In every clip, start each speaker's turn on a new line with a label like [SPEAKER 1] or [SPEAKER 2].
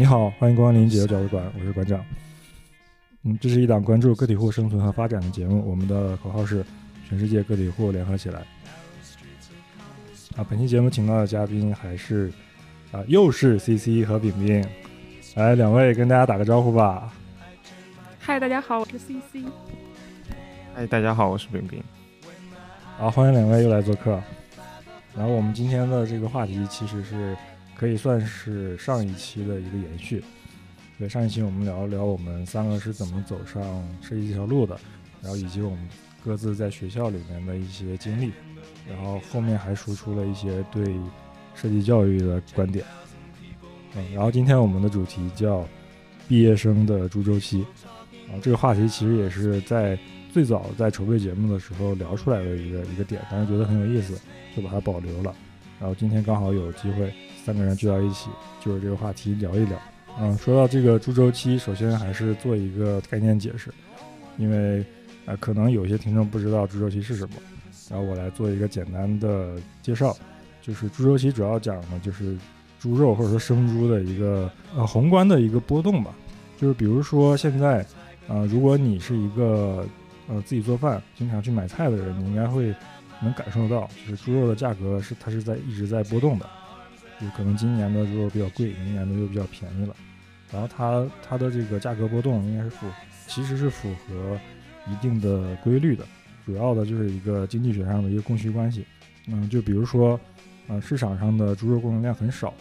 [SPEAKER 1] 你好，欢迎光临解忧角度馆，我是馆长。嗯，这是一档关注个体户生存和发展的节目，我们的口号是“全世界个体户联合起来”。啊，本期节目请到的嘉宾还是啊，又是 CC 和饼饼。来，两位跟大家打个招呼吧。
[SPEAKER 2] 嗨，大家好，我是 CC。
[SPEAKER 3] 嗨，大家好，我是饼饼。
[SPEAKER 1] 好，欢迎两位又来做客。然后我们今天的这个话题其实是可以算是上一期的一个延续。对，上一期我们聊了聊我们三个是怎么走上设计这条路的，然后以及我们各自在学校里面的一些经历，然后后面还输出了一些对设计教育的观点。嗯，然后今天我们的主题叫毕业生的猪周期。啊，这个话题其实也是在最早在筹备节目的时候聊出来的一个一个点，当时觉得很有意思，就把它保留了。然后今天刚好有机会，三个人聚到一起，就是这个话题聊一聊。嗯，说到这个猪周期，首先还是做一个概念解释，因为呃可能有些听众不知道猪周期是什么，然后我来做一个简单的介绍。就是猪周期主要讲的，就是猪肉或者说生猪的一个呃宏观的一个波动吧。就是比如说现在，呃，如果你是一个呃自己做饭、经常去买菜的人，你应该会能感受到，就是猪肉的价格是它是在一直在波动的。就可能今年的猪肉比较贵，明年的又比较便宜了。然后它它的这个价格波动应该是符，其实是符合一定的规律的。主要的就是一个经济学上的一个供需关系。嗯，就比如说，呃，市场上的猪肉供应量很少，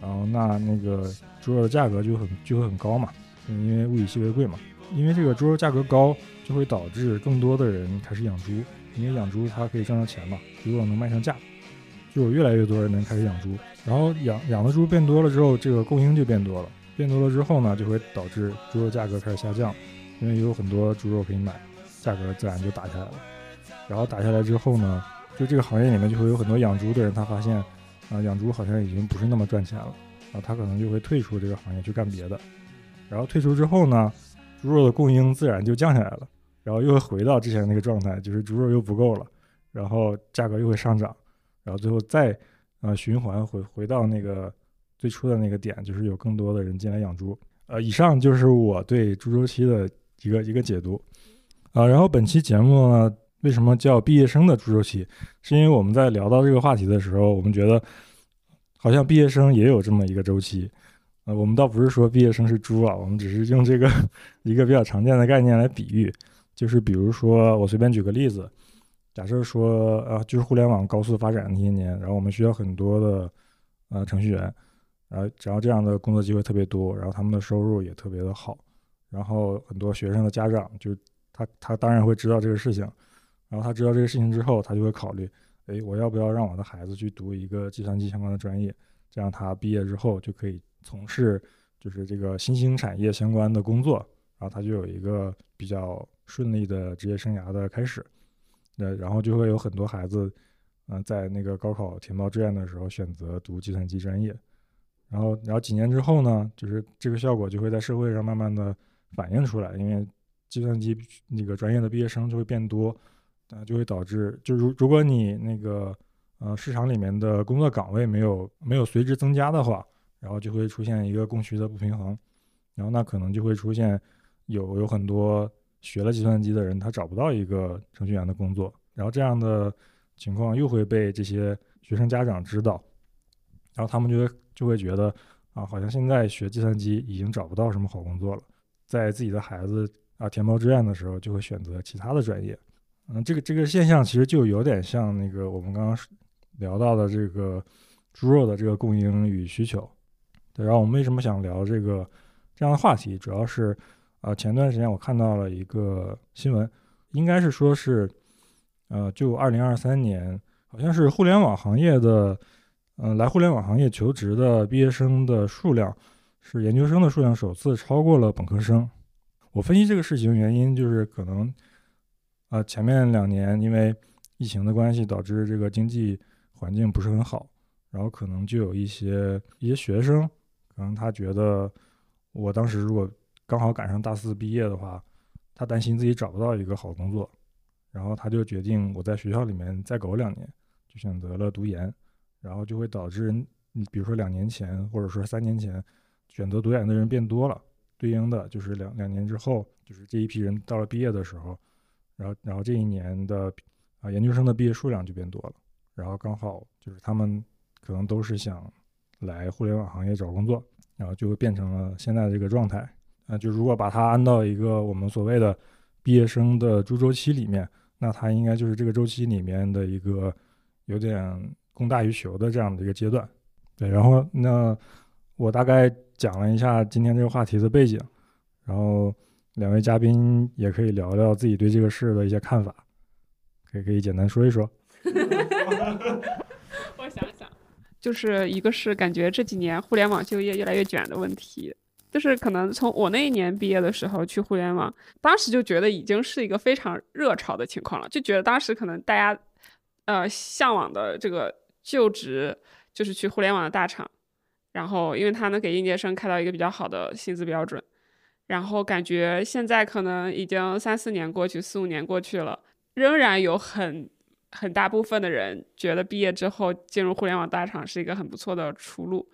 [SPEAKER 1] 然后那那个猪肉的价格就很就会很高嘛，因为物以稀为贵嘛。因为这个猪肉价格高，就会导致更多的人开始养猪，因为养猪它可以挣到钱嘛，猪肉能卖上价，就有越来越多人能开始养猪。然后养养的猪变多了之后，这个供应就变多了，变多了之后呢，就会导致猪肉价格开始下降，因为有很多猪肉可以买，价格自然就打下来了。然后打下来之后呢，就这个行业里面就会有很多养猪的人，他发现啊、养猪好像已经不是那么赚钱了，然后他可能就会退出这个行业去干别的。然后退出之后呢，猪肉的供应自然就降下来了，然后又回到之前那个状态，就是猪肉又不够了，然后价格又会上涨，然后最后再呃循环回回到那个最初的那个点，就是有更多的人进来养猪。呃，以上就是我对猪周期的一个一个解读。啊、然后本期节目呢，为什么叫毕业生的猪周期？是因为我们在聊到这个话题的时候，我们觉得好像毕业生也有这么一个周期。呃，我们倒不是说毕业生是猪啊，我们只是用这个 一个比较常见的概念来比喻，就是比如说我随便举个例子，假设说呃，就是互联网高速发展那些年，然后我们需要很多的呃程序员，然后然后这样的工作机会特别多，然后他们的收入也特别的好，然后很多学生的家长就他他当然会知道这个事情，然后他知道这个事情之后，他就会考虑，诶，我要不要让我的孩子去读一个计算机相关的专业，这样他毕业之后就可以从事就是这个新兴产业相关的工作，然后他就有一个比较顺利的职业生涯的开始。那然后就会有很多孩子，嗯、在那个高考填报志愿的时候选择读计算机专业，然后然后几年之后呢，就是这个效果就会在社会上慢慢的反映出来，因为计算机那个专业的毕业生就会变多，啊、就会导致就如如果你那个呃市场里面的工作岗位没有没有随之增加的话，然后就会出现一个供需的不平衡，然后那可能就会出现有有很多学了计算机的人他找不到一个程序员的工作，然后这样的情况又会被这些学生家长知道，然后他们就会就会觉得啊，好像现在学计算机已经找不到什么好工作了，在自己的孩子啊填报志愿的时候就会选择其他的专业，嗯，这个这个现象其实就有点像那个我们刚刚聊到的这个猪肉的这个供应与需求。对，然后我们为什么想聊这个这样的话题，主要是呃前段时间我看到了一个新闻，应该是说是呃就二零二三年好像是互联网行业的呃来互联网行业求职的毕业生的数量是研究生的数量首次超过了本科生。我分析这个事情原因就是可能，啊，前面两年因为疫情的关系，导致这个经济环境不是很好，然后可能就有一些一些学生，可能他觉得我当时如果刚好赶上大四毕业的话，他担心自己找不到一个好工作，然后他就决定我在学校里面再苟两年，就选择了读研，然后就会导致，你比如说两年前或者说三年前选择读研的人变多了。对应的就是两两年之后，就是这一批人到了毕业的时候，然后然后这一年的啊研究生的毕业数量就变多了，然后刚好就是他们可能都是想来互联网行业找工作，然后就会变成了现在这个状态。那，就如果把它安到一个我们所谓的毕业生的猪周期里面，那它应该就是这个周期里面的一个有点供大于求的这样的一个阶段。对，然后那我大概。讲了一下今天这个话题的背景，然后两位嘉宾也可以聊聊自己对这个事的一些看法，可以可以简单说一说。
[SPEAKER 2] 我想想，就是一个是感觉这几年互联网就业越来越卷的问题，就是可能从我那一年毕业的时候去互联网，当时就觉得已经是一个非常热潮的情况了，就觉得当时可能大家呃向往的这个就职就是去互联网的大厂。然后，因为他能给应届生开到一个比较好的薪资标准，然后感觉现在可能已经三四年过去，四五年过去了，仍然有很很大部分的人觉得毕业之后进入互联网大厂是一个很不错的出路，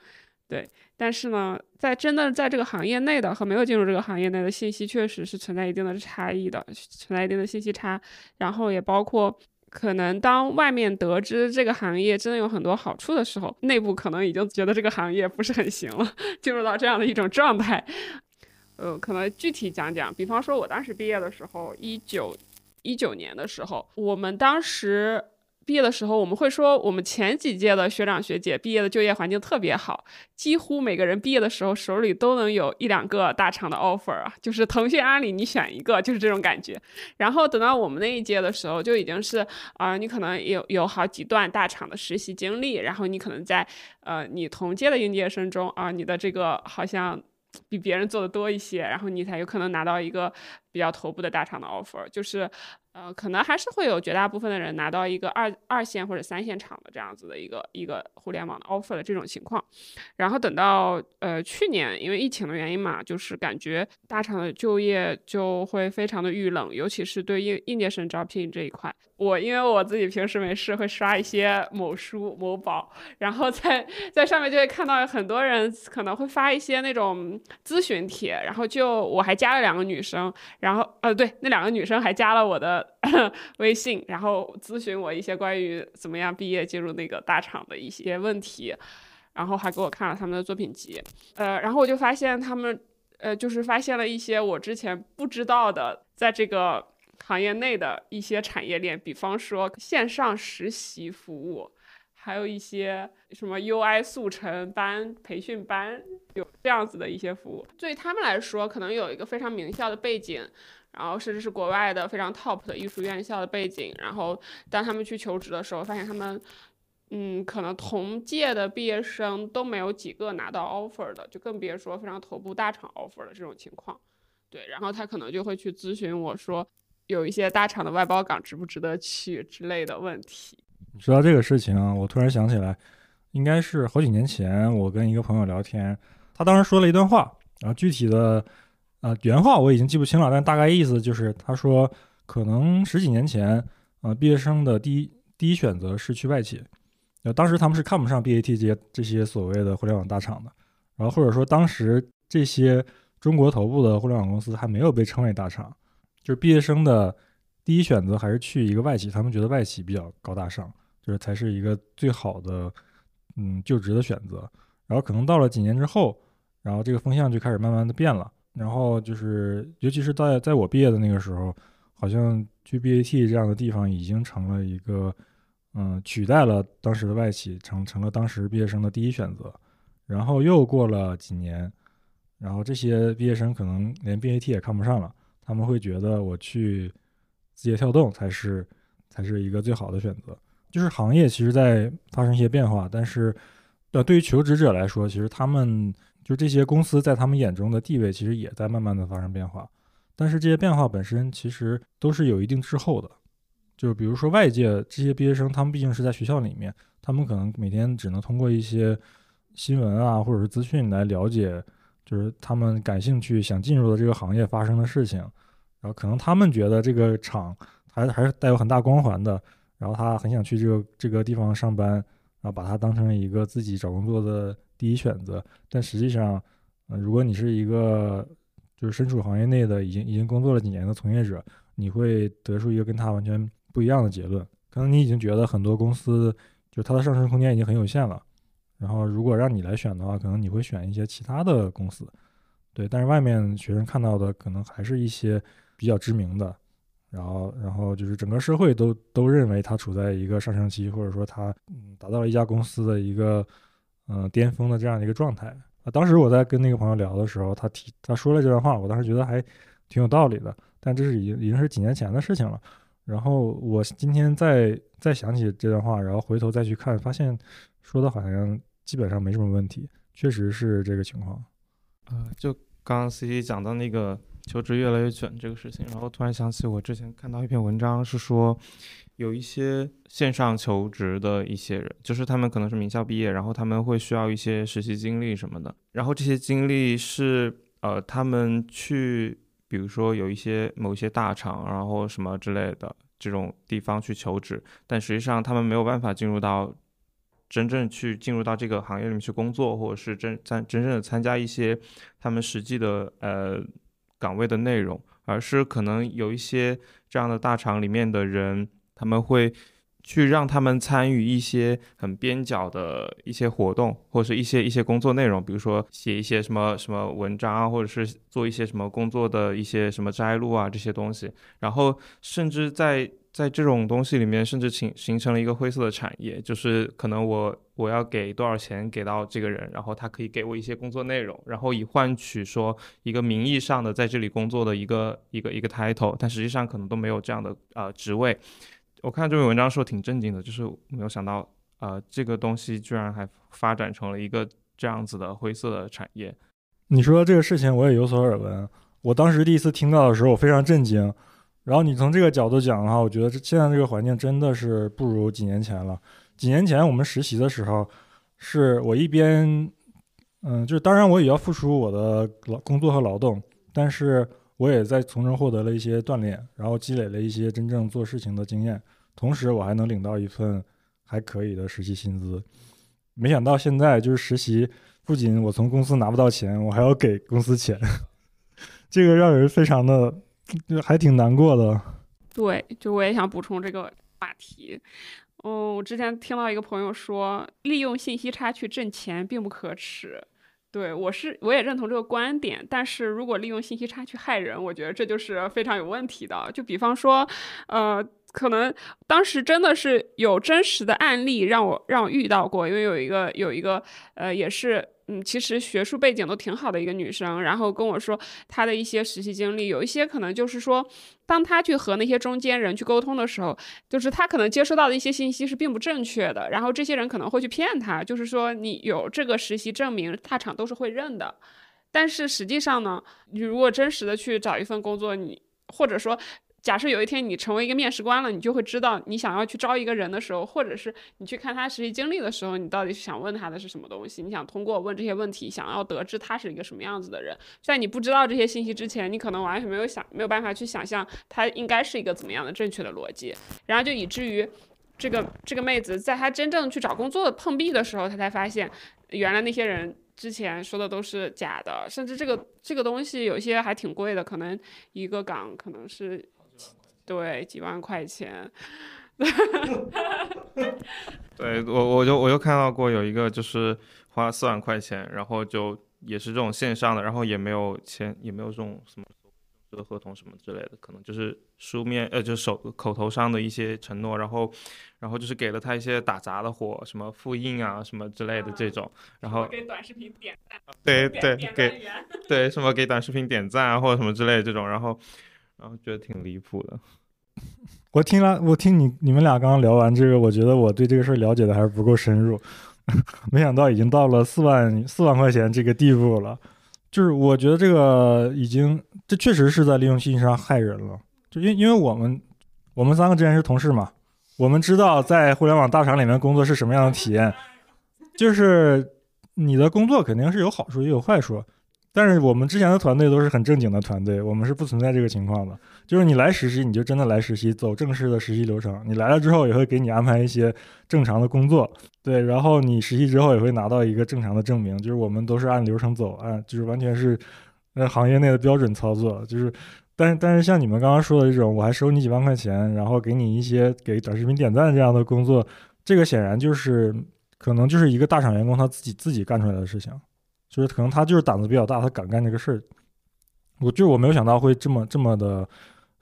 [SPEAKER 2] 对。但是呢，在真的在这个行业内的和没有进入这个行业内的信息确实是存在一定的差异的，存在一定的信息差，然后也包括。可能当外面得知这个行业真的有很多好处的时候，内部可能已经觉得这个行业不是很行了，进入到这样的一种状态。呃，可能具体讲讲，比方说我当时毕业的时候，一九一九年的时候，我们当时。毕业的时候，我们会说我们前几届的学长学姐毕业的就业环境特别好，几乎每个人毕业的时候手里都能有一两个大厂的 offer 啊，就是腾讯、阿里你选一个，就是这种感觉。然后等到我们那一届的时候，就已经是啊，你可能有有好几段大厂的实习经历，然后你可能在呃你同届的应届生中啊，你的这个好像比别人做的多一些，然后你才有可能拿到一个比较头部的大厂的 offer，就是。呃，可能还是会有绝大部分的人拿到一个二二线或者三线厂的这样子的一个一个互联网的 offer 的这种情况，然后等到呃去年因为疫情的原因嘛，就是感觉大厂的就业就会非常的遇冷，尤其是对应应届生招聘这一块。我因为我自己平时没事会刷一些某书某宝，然后在在上面就会看到很多人可能会发一些那种咨询帖，然后就我还加了两个女生，然后呃对，那两个女生还加了我的 微信，然后咨询我一些关于怎么样毕业进入那个大厂的一些问题，然后还给我看了他们的作品集，呃，然后我就发现他们呃就是发现了一些我之前不知道的，在这个。行业内的一些产业链，比方说线上实习服务，还有一些什么 UI 速成班、培训班，有这样子的一些服务。对他们来说，可能有一个非常名校的背景，然后甚至是国外的非常 top 的艺术院校的背景。然后当他们去求职的时候，发现他们，嗯，可能同届的毕业生都没有几个拿到 offer 的，就更别说非常头部大厂 offer 的这种情况。对，然后他可能就会去咨询我说。有一些大厂的外包岗值不值得去之类的问题。
[SPEAKER 1] 说到这个事情啊，我突然想起来，应该是好几年前我跟一个朋友聊天，他当时说了一段话，然后具体的呃原话我已经记不清了，但大概意思就是他说可能十几年前呃毕业生的第一第一选择是去外企，呃当时他们是看不上 BAT 这些这些所谓的互联网大厂的，然后或者说当时这些中国头部的互联网公司还没有被称为大厂。就是毕业生的第一选择还是去一个外企，他们觉得外企比较高大上，就是才是一个最好的嗯就职的选择。然后可能到了几年之后，然后这个风向就开始慢慢的变了。然后就是尤其是在在我毕业的那个时候，好像去 BAT 这样的地方已经成了一个嗯取代了当时的外企，成成了当时毕业生的第一选择。然后又过了几年，然后这些毕业生可能连 BAT 也看不上了。他们会觉得我去字节跳动才是才是一个最好的选择。就是行业其实在发生一些变化，但是呃，对于求职者来说，其实他们就这些公司在他们眼中的地位，其实也在慢慢的发生变化。但是这些变化本身其实都是有一定滞后的。就比如说外界这些毕业生，他们毕竟是在学校里面，他们可能每天只能通过一些新闻啊，或者是资讯来了解，就是他们感兴趣想进入的这个行业发生的事情。然后可能他们觉得这个厂还还是带有很大光环的，然后他很想去这个这个地方上班，然后把它当成一个自己找工作的第一选择。但实际上，呃，如果你是一个就是身处行业内的已经已经工作了几年的从业者，你会得出一个跟他完全不一样的结论。可能你已经觉得很多公司就它的上升空间已经很有限了，然后如果让你来选的话，可能你会选一些其他的公司。对，但是外面学生看到的可能还是一些。比较知名的，然后，然后就是整个社会都都认为他处在一个上升期，或者说他嗯达到了一家公司的一个嗯巅峰的这样的一个状态啊。当时我在跟那个朋友聊的时候，他提他说了这段话，我当时觉得还挺有道理的。但这是已经已经是几年前的事情了。然后我今天再再想起这段话，然后回头再去看，发现说的好像基本上没什么问题，确实是这个情况。
[SPEAKER 3] 呃，就刚刚 C C 讲到那个。求职越来越卷这个事情，然后突然想起我之前看到一篇文章，是说有一些线上求职的一些人，就是他们可能是名校毕业，然后他们会需要一些实习经历什么的，然后这些经历是呃他们去，比如说有一些某一些大厂，然后什么之类的这种地方去求职，但实际上他们没有办法进入到真正去进入到这个行业里面去工作，或者是真真真正的参加一些他们实际的呃。岗位的内容，而是可能有一些这样的大厂里面的人，他们会去让他们参与一些很边角的一些活动，或者是一些一些工作内容，比如说写一些什么什么文章啊，或者是做一些什么工作的一些什么摘录啊这些东西，然后甚至在。在这种东西里面，甚至形形成了一个灰色的产业，就是可能我我要给多少钱给到这个人，然后他可以给我一些工作内容，然后以换取说一个名义上的在这里工作的一个一个一个 title，但实际上可能都没有这样的呃职位。我看这篇文章说挺震惊的，就是没有想到呃这个东西居然还发展成了一个这样子的灰色的产业。
[SPEAKER 1] 你说这个事情我也有所耳闻，我当时第一次听到的时候我非常震惊。然后你从这个角度讲的话，我觉得这现在这个环境真的是不如几年前了。几年前我们实习的时候，是我一边，嗯，就是当然我也要付出我的劳工作和劳动，但是我也在从中获得了一些锻炼，然后积累了一些真正做事情的经验，同时我还能领到一份还可以的实习薪资。没想到现在就是实习，不仅我从公司拿不到钱，我还要给公司钱，这个让人非常的。就还挺难过的，
[SPEAKER 2] 对，就我也想补充这个话题。嗯，我之前听到一个朋友说，利用信息差去挣钱并不可耻。对我是，我也认同这个观点。但是如果利用信息差去害人，我觉得这就是非常有问题的。就比方说，呃，可能当时真的是有真实的案例让我让我遇到过，因为有一个有一个呃，也是。嗯，其实学术背景都挺好的一个女生，然后跟我说她的一些实习经历，有一些可能就是说，当她去和那些中间人去沟通的时候，就是她可能接收到的一些信息是并不正确的，然后这些人可能会去骗她，就是说你有这个实习证明，大厂都是会认的，但是实际上呢，你如果真实的去找一份工作，你或者说。假设有一天你成为一个面试官了，你就会知道你想要去招一个人的时候，或者是你去看他实习经历的时候，你到底是想问他的是什么东西？你想通过问这些问题，想要得知他是一个什么样子的人。在你不知道这些信息之前，你可能完全没有想没有办法去想象他应该是一个怎么样的正确的逻辑，然后就以至于这个这个妹子在她真正去找工作碰壁的时候，她才发现原来那些人之前说的都是假的，甚至这个这个东西有些还挺贵的，可能一个岗可能是。对，几万块钱。
[SPEAKER 3] 对我，我就我就看到过有一个，就是花四万块钱，然后就也是这种线上的，然后也没有签，也没有这种什么这个合同什么之类的，可能就是书面呃，就手口头上的一些承诺，然后然后就是给了他一些打杂的活，什么复印啊什么之类的这种，然后
[SPEAKER 2] 给短视频点赞，
[SPEAKER 3] 对对给对什么给短视频点赞啊或者什么之类的这种，然后。然后觉得挺离谱的。
[SPEAKER 1] 我听了，我听你你们俩刚刚聊完这个，我觉得我对这个事儿了解的还是不够深入。没想到已经到了四万四万块钱这个地步了。就是我觉得这个已经，这确实是在利用信息差害人了。就因因为我们我们三个之前是同事嘛，我们知道在互联网大厂里面工作是什么样的体验，就是你的工作肯定是有好处也有坏处。但是我们之前的团队都是很正经的团队，我们是不存在这个情况的。就是你来实习，你就真的来实习，走正式的实习流程。你来了之后，也会给你安排一些正常的工作，对。然后你实习之后，也会拿到一个正常的证明。就是我们都是按流程走，按就是完全是呃行业内的标准操作。就是，但是但是像你们刚刚说的这种，我还收你几万块钱，然后给你一些给短视频点赞这样的工作，这个显然就是可能就是一个大厂员工他自己自己干出来的事情。就是可能他就是胆子比较大，他敢干这个事儿。我就我没有想到会这么这么的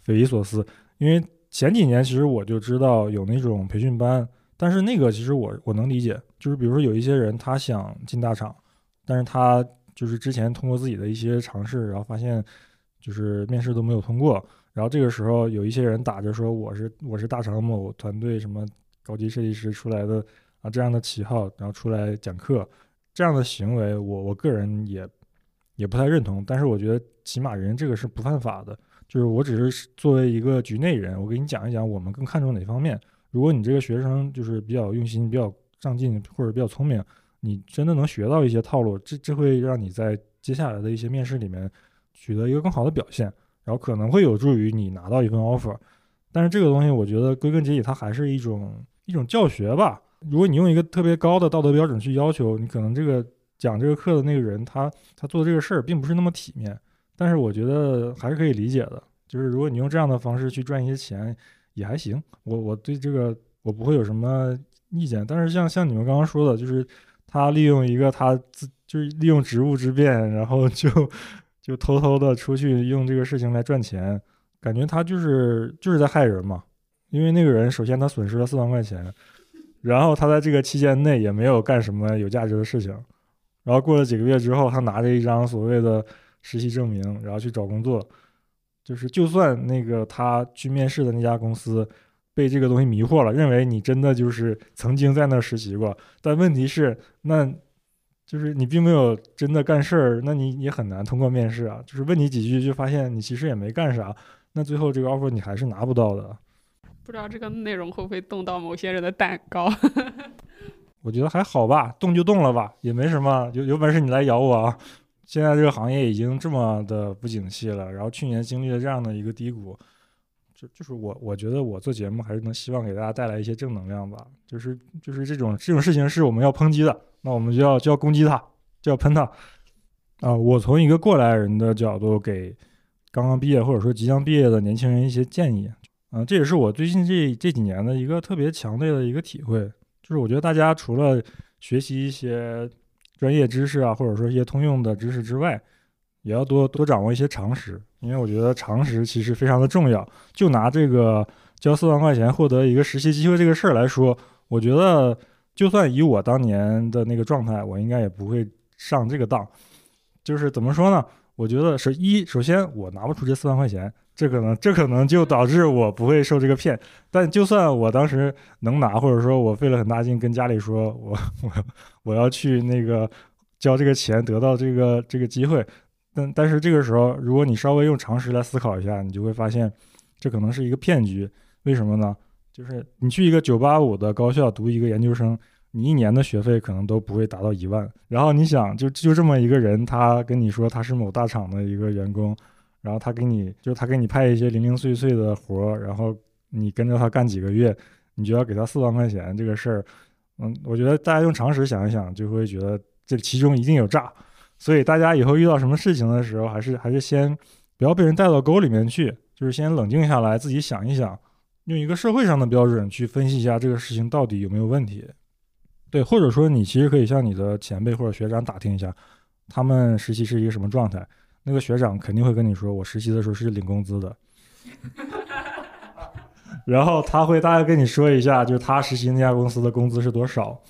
[SPEAKER 1] 匪夷所思，因为前几年其实我就知道有那种培训班，但是那个其实我我能理解，就是比如说有一些人他想进大厂，但是他就是之前通过自己的一些尝试，然后发现就是面试都没有通过，然后这个时候有一些人打着说我是我是大厂某团队什么高级设计师出来的啊这样的旗号，然后出来讲课。这样的行为，我我个人也也不太认同。但是我觉得起码人这个是不犯法的。就是我只是作为一个局内人，我给你讲一讲我们更看重哪方面。如果你这个学生就是比较用心、比较上进或者比较聪明，你真的能学到一些套路，这这会让你在接下来的一些面试里面取得一个更好的表现，然后可能会有助于你拿到一份 offer。但是这个东西，我觉得归根结底，它还是一种一种教学吧。如果你用一个特别高的道德标准去要求你，可能这个讲这个课的那个人，他他做这个事儿并不是那么体面。但是我觉得还是可以理解的，就是如果你用这样的方式去赚一些钱，也还行。我我对这个我不会有什么意见。但是像像你们刚刚说的，就是他利用一个他自就是利用职务之便，然后就就偷偷的出去用这个事情来赚钱，感觉他就是就是在害人嘛。因为那个人首先他损失了四万块钱。然后他在这个期间内也没有干什么有价值的事情，然后过了几个月之后，他拿着一张所谓的实习证明，然后去找工作，就是就算那个他去面试的那家公司被这个东西迷惑了，认为你真的就是曾经在那实习过，但问题是，那就是你并没有真的干事儿，那你也很难通过面试啊。就是问你几句，就发现你其实也没干啥，那最后这个 offer 你还是拿不到的。
[SPEAKER 2] 不知道这个内容会不会动到某些人的蛋糕？
[SPEAKER 1] 我觉得还好吧，动就动了吧，也没什么。有有本事你来咬我啊！现在这个行业已经这么的不景气了，然后去年经历了这样的一个低谷，就就是我我觉得我做节目还是能希望给大家带来一些正能量吧。就是就是这种这种事情是我们要抨击的，那我们就要就要攻击他，就要喷他啊！我从一个过来人的角度给刚刚毕业或者说即将毕业的年轻人一些建议。嗯，这也是我最近这这几年的一个特别强烈的一个体会，就是我觉得大家除了学习一些专业知识啊，或者说一些通用的知识之外，也要多多掌握一些常识，因为我觉得常识其实非常的重要。就拿这个交四万块钱获得一个实习机会这个事儿来说，我觉得就算以我当年的那个状态，我应该也不会上这个当。就是怎么说呢？我觉得是一，首先我拿不出这四万块钱。这可能，这可能就导致我不会受这个骗。但就算我当时能拿，或者说我费了很大劲跟家里说，我我我要去那个交这个钱，得到这个这个机会。但但是这个时候，如果你稍微用常识来思考一下，你就会发现，这可能是一个骗局。为什么呢？就是你去一个九八五的高校读一个研究生，你一年的学费可能都不会达到一万。然后你想，就就这么一个人，他跟你说他是某大厂的一个员工。然后他给你，就他给你派一些零零碎碎的活儿，然后你跟着他干几个月，你就要给他四万块钱，这个事儿，嗯，我觉得大家用常识想一想，就会觉得这其中一定有诈。所以大家以后遇到什么事情的时候，还是还是先不要被人带到沟里面去，就是先冷静下来，自己想一想，用一个社会上的标准去分析一下这个事情到底有没有问题。对，或者说你其实可以向你的前辈或者学长打听一下，他们实习是一个什么状态。那个学长肯定会跟你说，我实习的时候是领工资的，然后他会大概跟你说一下，就是他实习那家公司的工资是多少，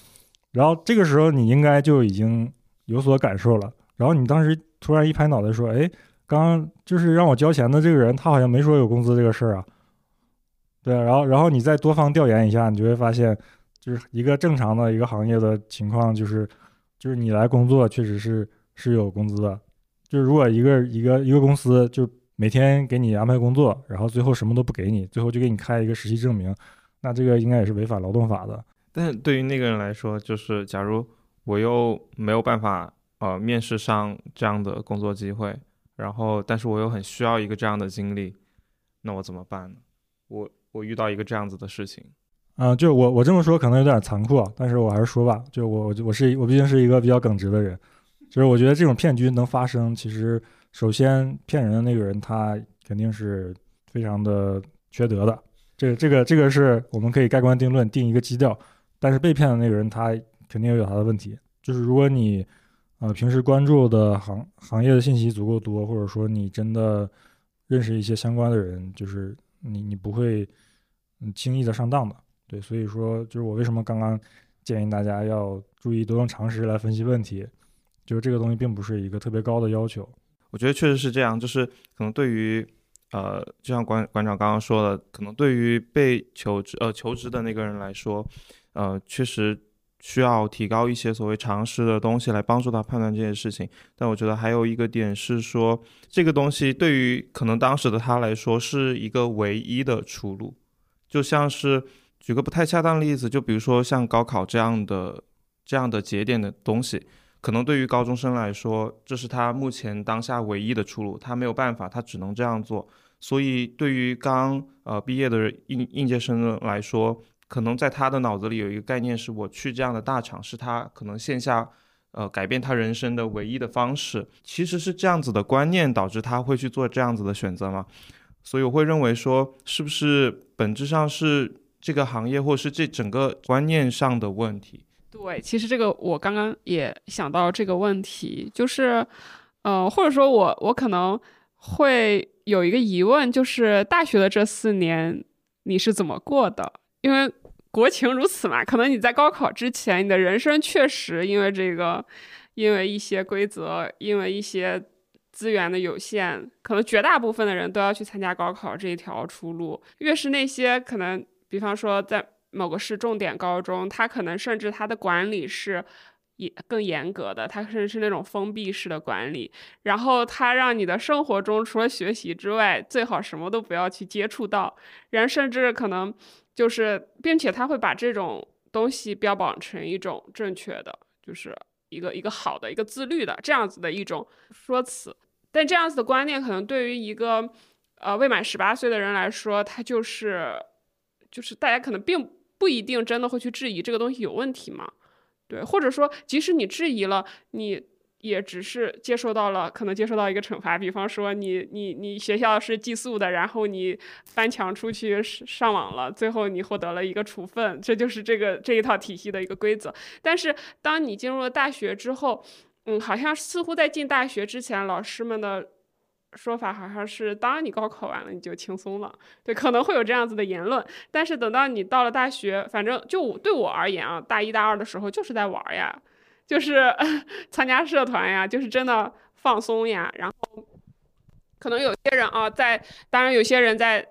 [SPEAKER 1] 然后这个时候你应该就已经有所感受了，然后你当时突然一拍脑袋说，哎，刚刚就是让我交钱的这个人，他好像没说有工资这个事儿啊，对，然后然后你再多方调研一下，你就会发现，就是一个正常的一个行业的情况，就是就是你来工作确实是是有工资的。就是如果一个一个一个公司就每天给你安排工作，然后最后什么都不给你，最后就给你开一个实习证明，那这个应该也是违反劳动法的。
[SPEAKER 3] 但是对于那个人来说，就是假如我又没有办法呃面试上这样的工作机会，然后但是我又很需要一个这样的经历，那我怎么办呢？我我遇到一个这样子的事情，
[SPEAKER 1] 啊、就我我这么说可能有点残酷啊，但是我还是说吧，就我我我是我毕竟是一个比较耿直的人，就是我觉得这种骗局能发生，其实首先骗人的那个人他肯定是非常的缺德的，这这个这个是我们可以盖棺定论定一个基调，但是被骗的那个人他肯定有他的问题，就是如果你呃平时关注的行行业的信息足够多，或者说你真的认识一些相关的人，就是你你不会嗯轻易的上当的。对，所以说就是我为什么刚刚建议大家要注意多用常识来分析问题，就是这个东西并不是一个特别高的要求。
[SPEAKER 3] 我觉得确实是这样，就是可能对于呃，就像馆馆长刚刚说的，可能对于被求职呃求职的那个人来说，呃，确实需要提高一些所谓常识的东西来帮助他判断这件事情。但我觉得还有一个点是说，这个东西对于可能当时的他来说是一个唯一的出路，就像是举个不太恰当的例子，就比如说像高考这样的这样的节点的东西。可能对于高中生来说，这是他目前当下唯一的出路，他没有办法，他只能这样做。所以，对于刚呃毕业的应应届生来说，可能在他的脑子里有一个概念，是我去这样的大厂，是他可能线下呃改变他人生的唯一的方式。其实是这样子的观念导致他会去做这样子的选择嘛？所以我会认为说，是不是本质上是这个行业或者是这整个观念上的问题？
[SPEAKER 2] 对，其实这个我刚刚也想到这个问题，就是，呃，或者说我我可能会有一个疑问，就是大学的这四年你是怎么过的？因为国情如此嘛，可能你在高考之前，你的人生确实因为这个，因为一些规则，因为一些资源的有限，可能绝大部分的人都要去参加高考这一条出路。越是那些可能，比方说在某个市重点高中，它可能甚至它的管理是也更严格的，它甚至是那种封闭式的管理。然后它让你的生活中除了学习之外，最好什么都不要去接触到。人甚至可能就是，并且他会把这种东西标榜成一种正确的，就是一个一个好的、一个自律的这样子的一种说辞。但这样子的观念，可能对于一个呃未满十八岁的人来说，他就是就是大家可能并不一定真的会去质疑这个东西有问题吗？对，或者说即使你质疑了，你也只是接受到了可能接受到一个惩罚，比方说你你你学校是寄宿的，然后你翻墙出去上网了，最后你获得了一个处分，这就是这个这一套体系的一个规则。但是当你进入了大学之后，嗯，好像似乎在进大学之前，老师们的说法好像是，当你高考完了，你就轻松了。对，可能会有这样子的言论。但是等到你到了大学，反正就对我而言啊，大一大二的时候就是在玩呀，就是 参加社团呀，就是真的放松呀。然后可能有些人啊，在当然有些人在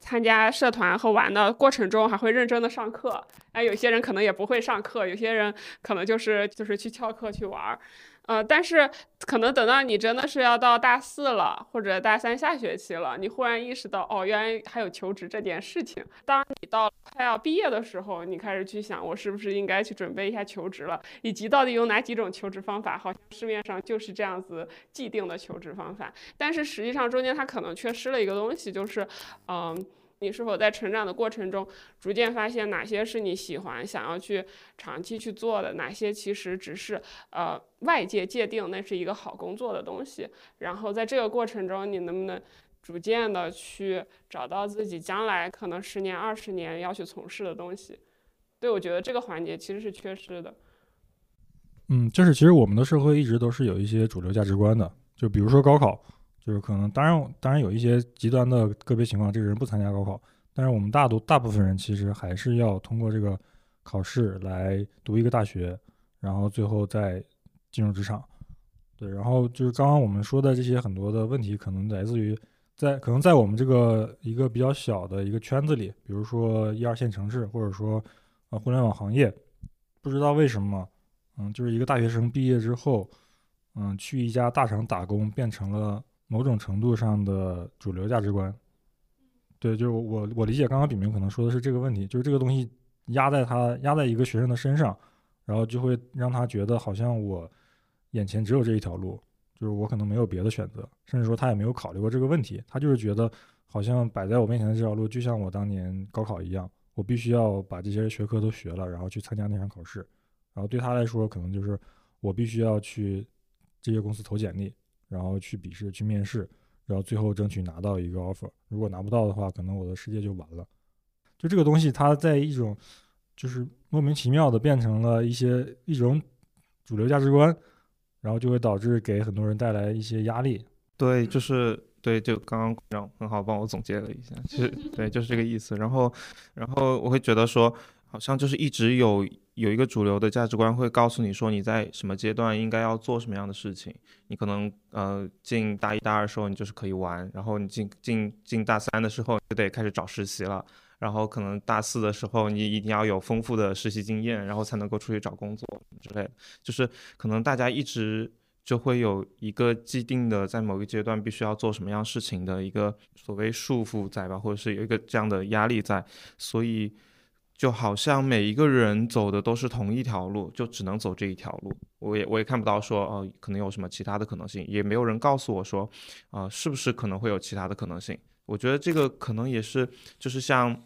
[SPEAKER 2] 参加社团和玩的过程中还会认真的上课，哎，有些人可能也不会上课，有些人可能就是就是去翘课去玩儿。呃，但是可能等到你真的是要到大四了，或者大三下学期了，你忽然意识到，哦，原来还有求职这件事情。当你到快要毕业的时候，你开始去想，我是不是应该去准备一下求职了，以及到底有哪几种求职方法？好像市面上就是这样子既定的求职方法，但是实际上中间它可能缺失了一个东西，就是，嗯。你是否在成长的过程中，逐渐发现哪些是你喜欢、想要去长期去做的，哪些其实只是呃外界界定那是一个好工作的东西。然后在这个过程中，你能不能逐渐的去找到自己将来可能十年、二十年要去从事的东西？对，我觉得这个环节其实是缺失的。
[SPEAKER 1] 嗯，就是其实我们的社会一直都是有一些主流价值观的，就比如说高考，就是可能当然当然有一些极端的个别情况，这个人不参加高考，但是我们大多大部分人其实还是要通过这个考试来读一个大学，然后最后再进入职场。对，然后就是刚刚我们说的这些很多的问题，可能来自于在可能在我们这个一个比较小的一个圈子里，比如说一二线城市，或者说啊互联网行业，不知道为什么，嗯，就是一个大学生毕业之后，嗯，去一家大厂打工，变成了某种程度上的主流价值观。对，就是我我理解，刚刚炳明可能说的是这个问题，就是这个东西压在他压在一个学生的身上，然后就会让他觉得好像我眼前只有这一条路，就是我可能没有别的选择，甚至说他也没有考虑过这个问题，他就是觉得好像摆在我面前的这条路，就像我当年高考一样，我必须要把这些学科都学了，然后去参加那场考试，然后对他来说，可能就是我必须要去这些公司投简历，然后去笔试、去面试。然后最后争取拿到一个 offer，如果拿不到的话，可能我的世界就完了。就这个东西，它在一种就是莫名其妙的变成了一些一种主流价值观，然后就会导致给很多人带来一些压力。
[SPEAKER 3] 对，就是对，就刚刚让很好帮我总结了一下，其实对，就是这个意思。然后，然后我会觉得说，好像就是一直有。有一个主流的价值观会告诉你说你在什么阶段应该要做什么样的事情。你可能呃进大一大二的时候你就是可以玩，然后你进进进大三的时候就得开始找实习了，然后可能大四的时候你一定要有丰富的实习经验，然后才能够出去找工作之类的。就是可能大家一直就会有一个既定的在某个阶段必须要做什么样事情的一个所谓束缚在吧，或者是有一个这样的压力在，所以。就好像每一个人走的都是同一条路，就只能走这一条路。我也我也看不到说，哦，可能有什么其他的可能性，也没有人告诉我说，啊，是不是可能会有其他的可能性？我觉得这个可能也是，就是像，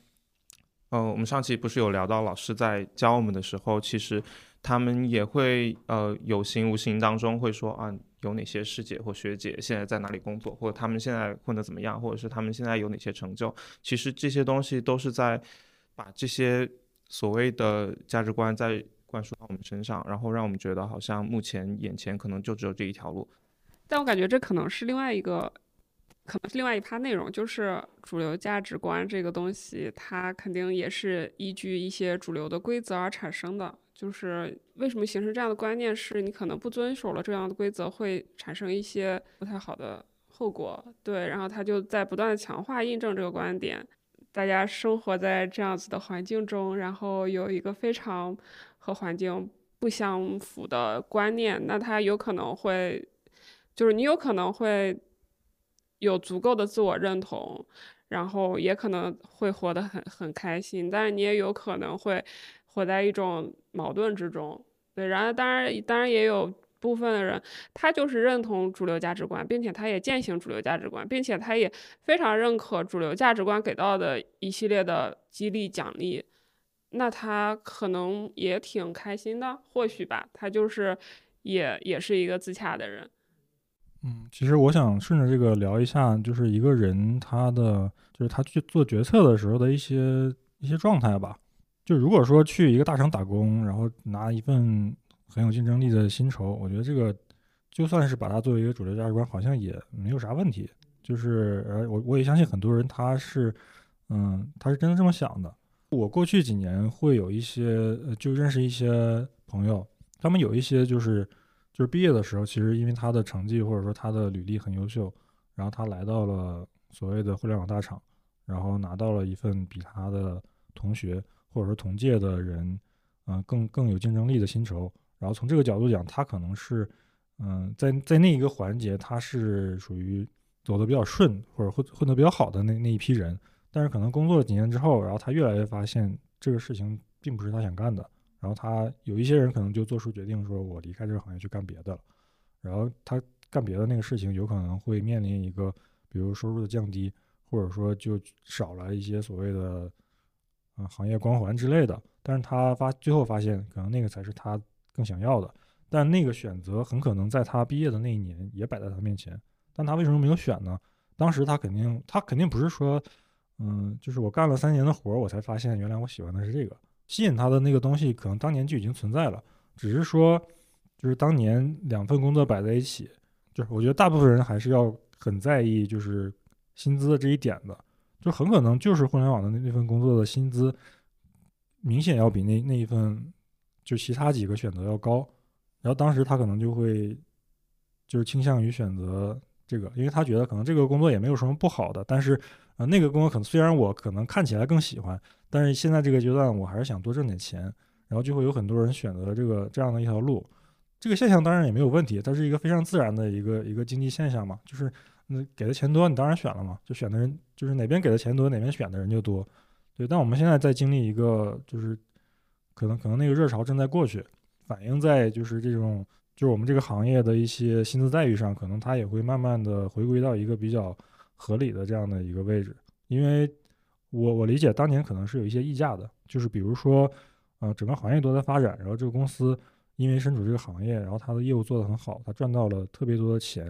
[SPEAKER 3] 呃，我们上期不是有聊到老师在教我们的时候，其实他们也会，呃，有形无形当中会说，啊，有哪些师姐或学姐现在在哪里工作，或者他们现在混得怎么样，或者是他们现在有哪些成就？其实这些东西都是在。把这些所谓的价值观再灌输到我们身上，然后让我们觉得好像目前眼前可能就只有这一条路。
[SPEAKER 2] 但我感觉这可能是另外一个，可能是另外一趴内容，就是主流价值观这个东西，它肯定也是依据一些主流的规则而产生的。就是为什么形成这样的观念，是你可能不遵守了这样的规则，会产生一些不太好的后果。对，然后他就在不断的强化印证这个观点。大家生活在这样子的环境中，然后有一个非常和环境不相符的观念，那他有可能会，就是你有可能会有足够的自我认同，然后也可能会活得很很开心，但是你也有可能会活在一种矛盾之中。对，然后当然当然也有。部分的人，他就是认同主流价值观，并且他也践行主流价值观，并且他也非常认可主流价值观给到的一系列的激励奖励，那他可能也挺开心的，或许吧，他就是也也是一个自洽的人。
[SPEAKER 1] 嗯，其实我想顺着这个聊一下，就是一个人他的，就是他去做决策的时候的一些一些状态吧。就如果说去一个大厂打工，然后拿一份。很有竞争力的薪酬，我觉得这个就算是把它作为一个主流价值观，好像也没有啥问题。就是呃，我我也相信很多人他是，嗯，他是真的这么想的。我过去几年会有一些，就认识一些朋友，他们有一些就是就是毕业的时候，其实因为他的成绩或者说他的履历很优秀，然后他来到了所谓的互联网大厂，然后拿到了一份比他的同学或者说同届的人，嗯，更更有竞争力的薪酬。然后从这个角度讲，他可能是，嗯，在在那一个环节，他是属于走的比较顺，或者混混得比较好的那那一批人。但是可能工作了几年之后，然后他越来越发现这个事情并不是他想干的。然后他有一些人可能就做出决定，说我离开这个行业去干别的了。然后他干别的那个事情，有可能会面临一个，比如收入的降低，或者说就少了一些所谓的，嗯，行业光环之类的。但是他发最后发现，可能那个才是他。更想要的，但那个选择很可能在他毕业的那一年也摆在他面前，但他为什么没有选呢？当时他肯定，他肯定不是说，嗯，就是我干了三年的活儿，我才发现原来我喜欢的是这个，吸引他的那个东西可能当年就已经存在了，只是说，就是当年两份工作摆在一起，就是我觉得大部分人还是要很在意就是薪资的这一点的，就很可能就是互联网的那那份工作的薪资明显要比那那一份。就其他几个选择要高，然后当时他可能就会，就是倾向于选择这个，因为他觉得可能这个工作也没有什么不好的，但是，啊、那个工作可能虽然我可能看起来更喜欢，但是现在这个阶段我还是想多挣点钱，然后就会有很多人选择这个这样的一条路。这个现象当然也没有问题，它是一个非常自然的一个一个经济现象嘛，就是那给的钱多，你当然选了嘛，就选的人就是哪边给的钱多，哪边选的人就多。对，但我们现在在经历一个就是可能可能那个热潮正在过去，反映在就是这种就是我们这个行业的一些薪资待遇上，可能它也会慢慢的回归到一个比较合理的这样的一个位置。因为我我理解当年可能是有一些溢价的，就是比如说，呃，整个行业都在发展，然后这个公司因为身处这个行业，然后它的业务做得很好，它赚到了特别多的钱，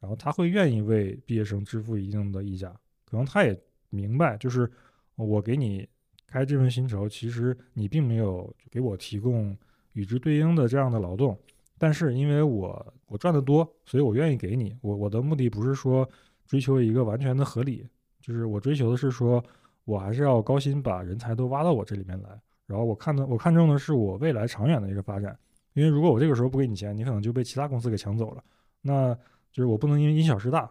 [SPEAKER 1] 然后他会愿意为毕业生支付一定的溢价，可能他也明白，就是我给你开这份薪酬，其实你并没有给我提供与之对应的这样的劳动，但是因为我我赚得多，所以我愿意给你。我我的目的不是说追求一个完全的合理，就是我追求的是说，我还是要高薪把人才都挖到我这里面来，然后我看的我看重的是我未来长远的一个发展。因为如果我这个时候不给你钱，你可能就被其他公司给抢走了，那就是我不能因为因小失大。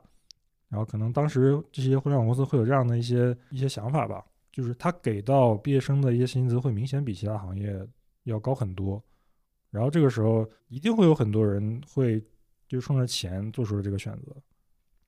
[SPEAKER 1] 然后可能当时这些互联网公司会有这样的一些一些想法吧，就是他给到毕业生的一些薪资会明显比其他行业要高很多，然后这个时候一定会有很多人会就冲着钱做出了这个选择。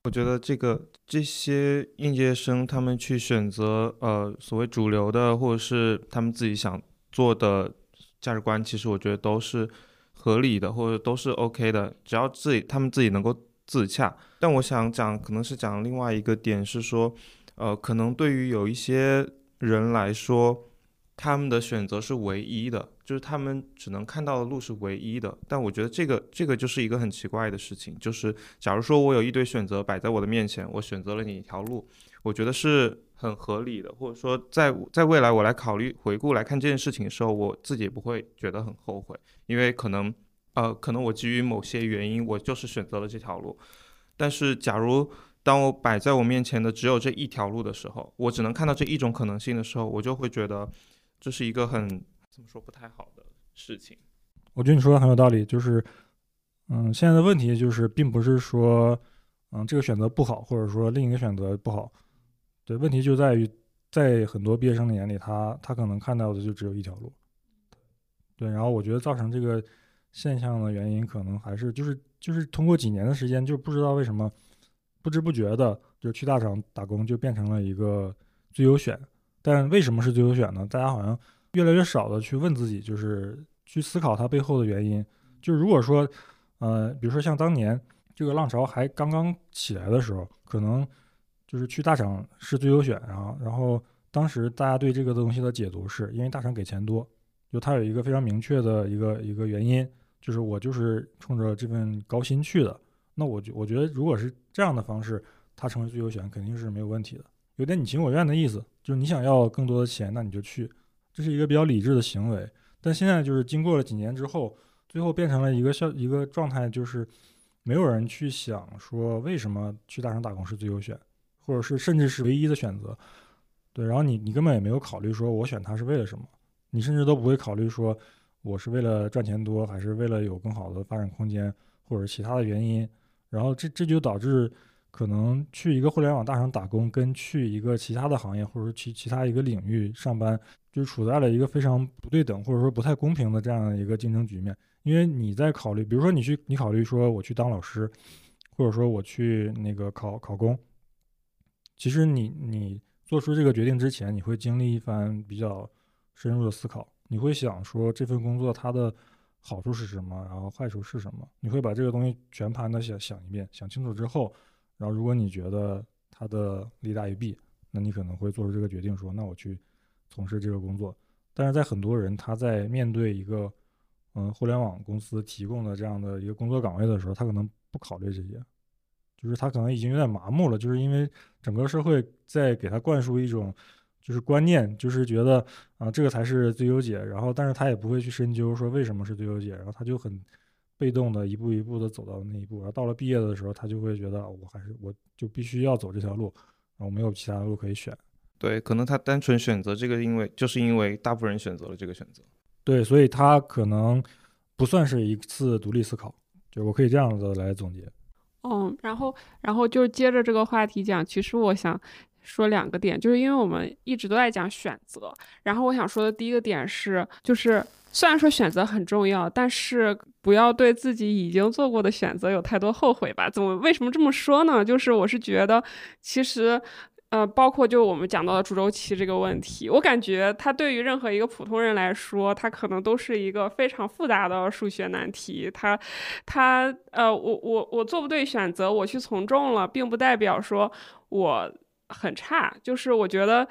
[SPEAKER 3] 我觉得这个这些应届生他们去选择呃所谓主流的或者是他们自己想做的价值观，其实我觉得都是合理的或者都是 OK 的，只要自己他们自己能够自洽。但我想讲可能是讲另外一个点是说，呃，可能对于有一些人来说，他们的选择是唯一的，就是他们只能看到的路是唯一的。但我觉得这个这个就是一个很奇怪的事情，就是假如说我有一堆选择摆在我的面前，我选择了你一条路，我觉得是很合理的，或者说在在未来我来考虑回顾来看这件事情的时候，我自己也不会觉得很后悔，因为可能呃可能我基于某些原因，我就是选择了这条路。但是假如当我摆在我面前的只有这一条路的时候，我只能看到这一种可能性的时候，我就会觉得这是一个很怎么说不太好的事情。
[SPEAKER 1] 我觉得你说的很有道理，就是，嗯，现在的问题就是，并不是说，嗯，这个选择不好，或者说另一个选择不好，对，问题就在于，在很多毕业生的眼里，他他可能看到的就只有一条路，对，然后我觉得造成这个现象的原因，可能还是就是就是通过几年的时间，就不知道为什么，不知不觉的就去大厂打工就变成了一个最优选，但为什么是最优选呢？大家好像越来越少的去问自己，就是去思考它背后的原因。就如果说，呃，比如说像当年这个浪潮还刚刚起来的时候，可能就是去大厂是最优选，然后然后当时大家对这个东西的解读是因为大厂给钱多，就它有一个非常明确的一个一个原因，就是我就是冲着这份高薪去的。那我觉我觉得如果是这样的方式，它成为最优选肯定是没有问题的，有点你情我愿的意思，就是你想要更多的钱，那你就去，这是一个比较理智的行为。但现在就是经过了几年之后，最后变成了一个效一个状态，就是没有人去想说为什么去大厂打工是最优选，或者是甚至是唯一的选择。对，然后你你根本也没有考虑说我选它是为了什么，你甚至都不会考虑说我是为了赚钱多，还是为了有更好的发展空间，或者其他的原因。然后这这就导致可能去一个互联网大厂打工，跟去一个其他的行业或者说其其他一个领域上班，就处在了一个非常不对等或者说不太公平的这样的一个竞争局面。因为你在考虑，比如说你去你考虑说我去当老师，或者说我去那个考考公，其实你你做出这个决定之前，你会经历一番比较深入的思考，你会想说这份工作它的好处是什么，然后坏处是什么，你会把这个东西全盘的想想一遍，想清楚之后，然后如果你觉得它的利大于弊，那你可能会做出这个决定说，那我去从事这个工作。但是在很多人他在面对一个嗯互联网公司提供的这样的一个工作岗位的时候，他可能不考虑这些，就是他可能已经有点麻木了，就是因为整个社会在给他灌输一种就是观念，就是觉得啊这个才是最优解，然后但是他也不会去深究说为什么是最优解，然后他就很被动的一步一步的走到那一步，然后到了毕业的时候，他就会觉得我还是我就必须要走这条路，然后没有其他的路可以选。
[SPEAKER 3] 对，可能他单纯选择这个，因为就是因为大部分人选择了这个选择。
[SPEAKER 1] 对，所以他可能不算是一次独立思考，就我可以这样子来总结。
[SPEAKER 2] 嗯，然后，然后就接着这个话题讲，其实我想说两个点，就是因为我们一直都在讲选择，然后我想说的第一个点是，就是虽然说选择很重要，但是不要对自己已经做过的选择有太多后悔吧。怎么为什么这么说呢？就是我是觉得，其实。呃，包括就我们讲到的主周期这个问题，我感觉它对于任何一个普通人来说，它可能都是一个非常复杂的数学难题。它，它，呃，我我我做不对选择，我去从众了，并不代表说我很差。就是我觉得。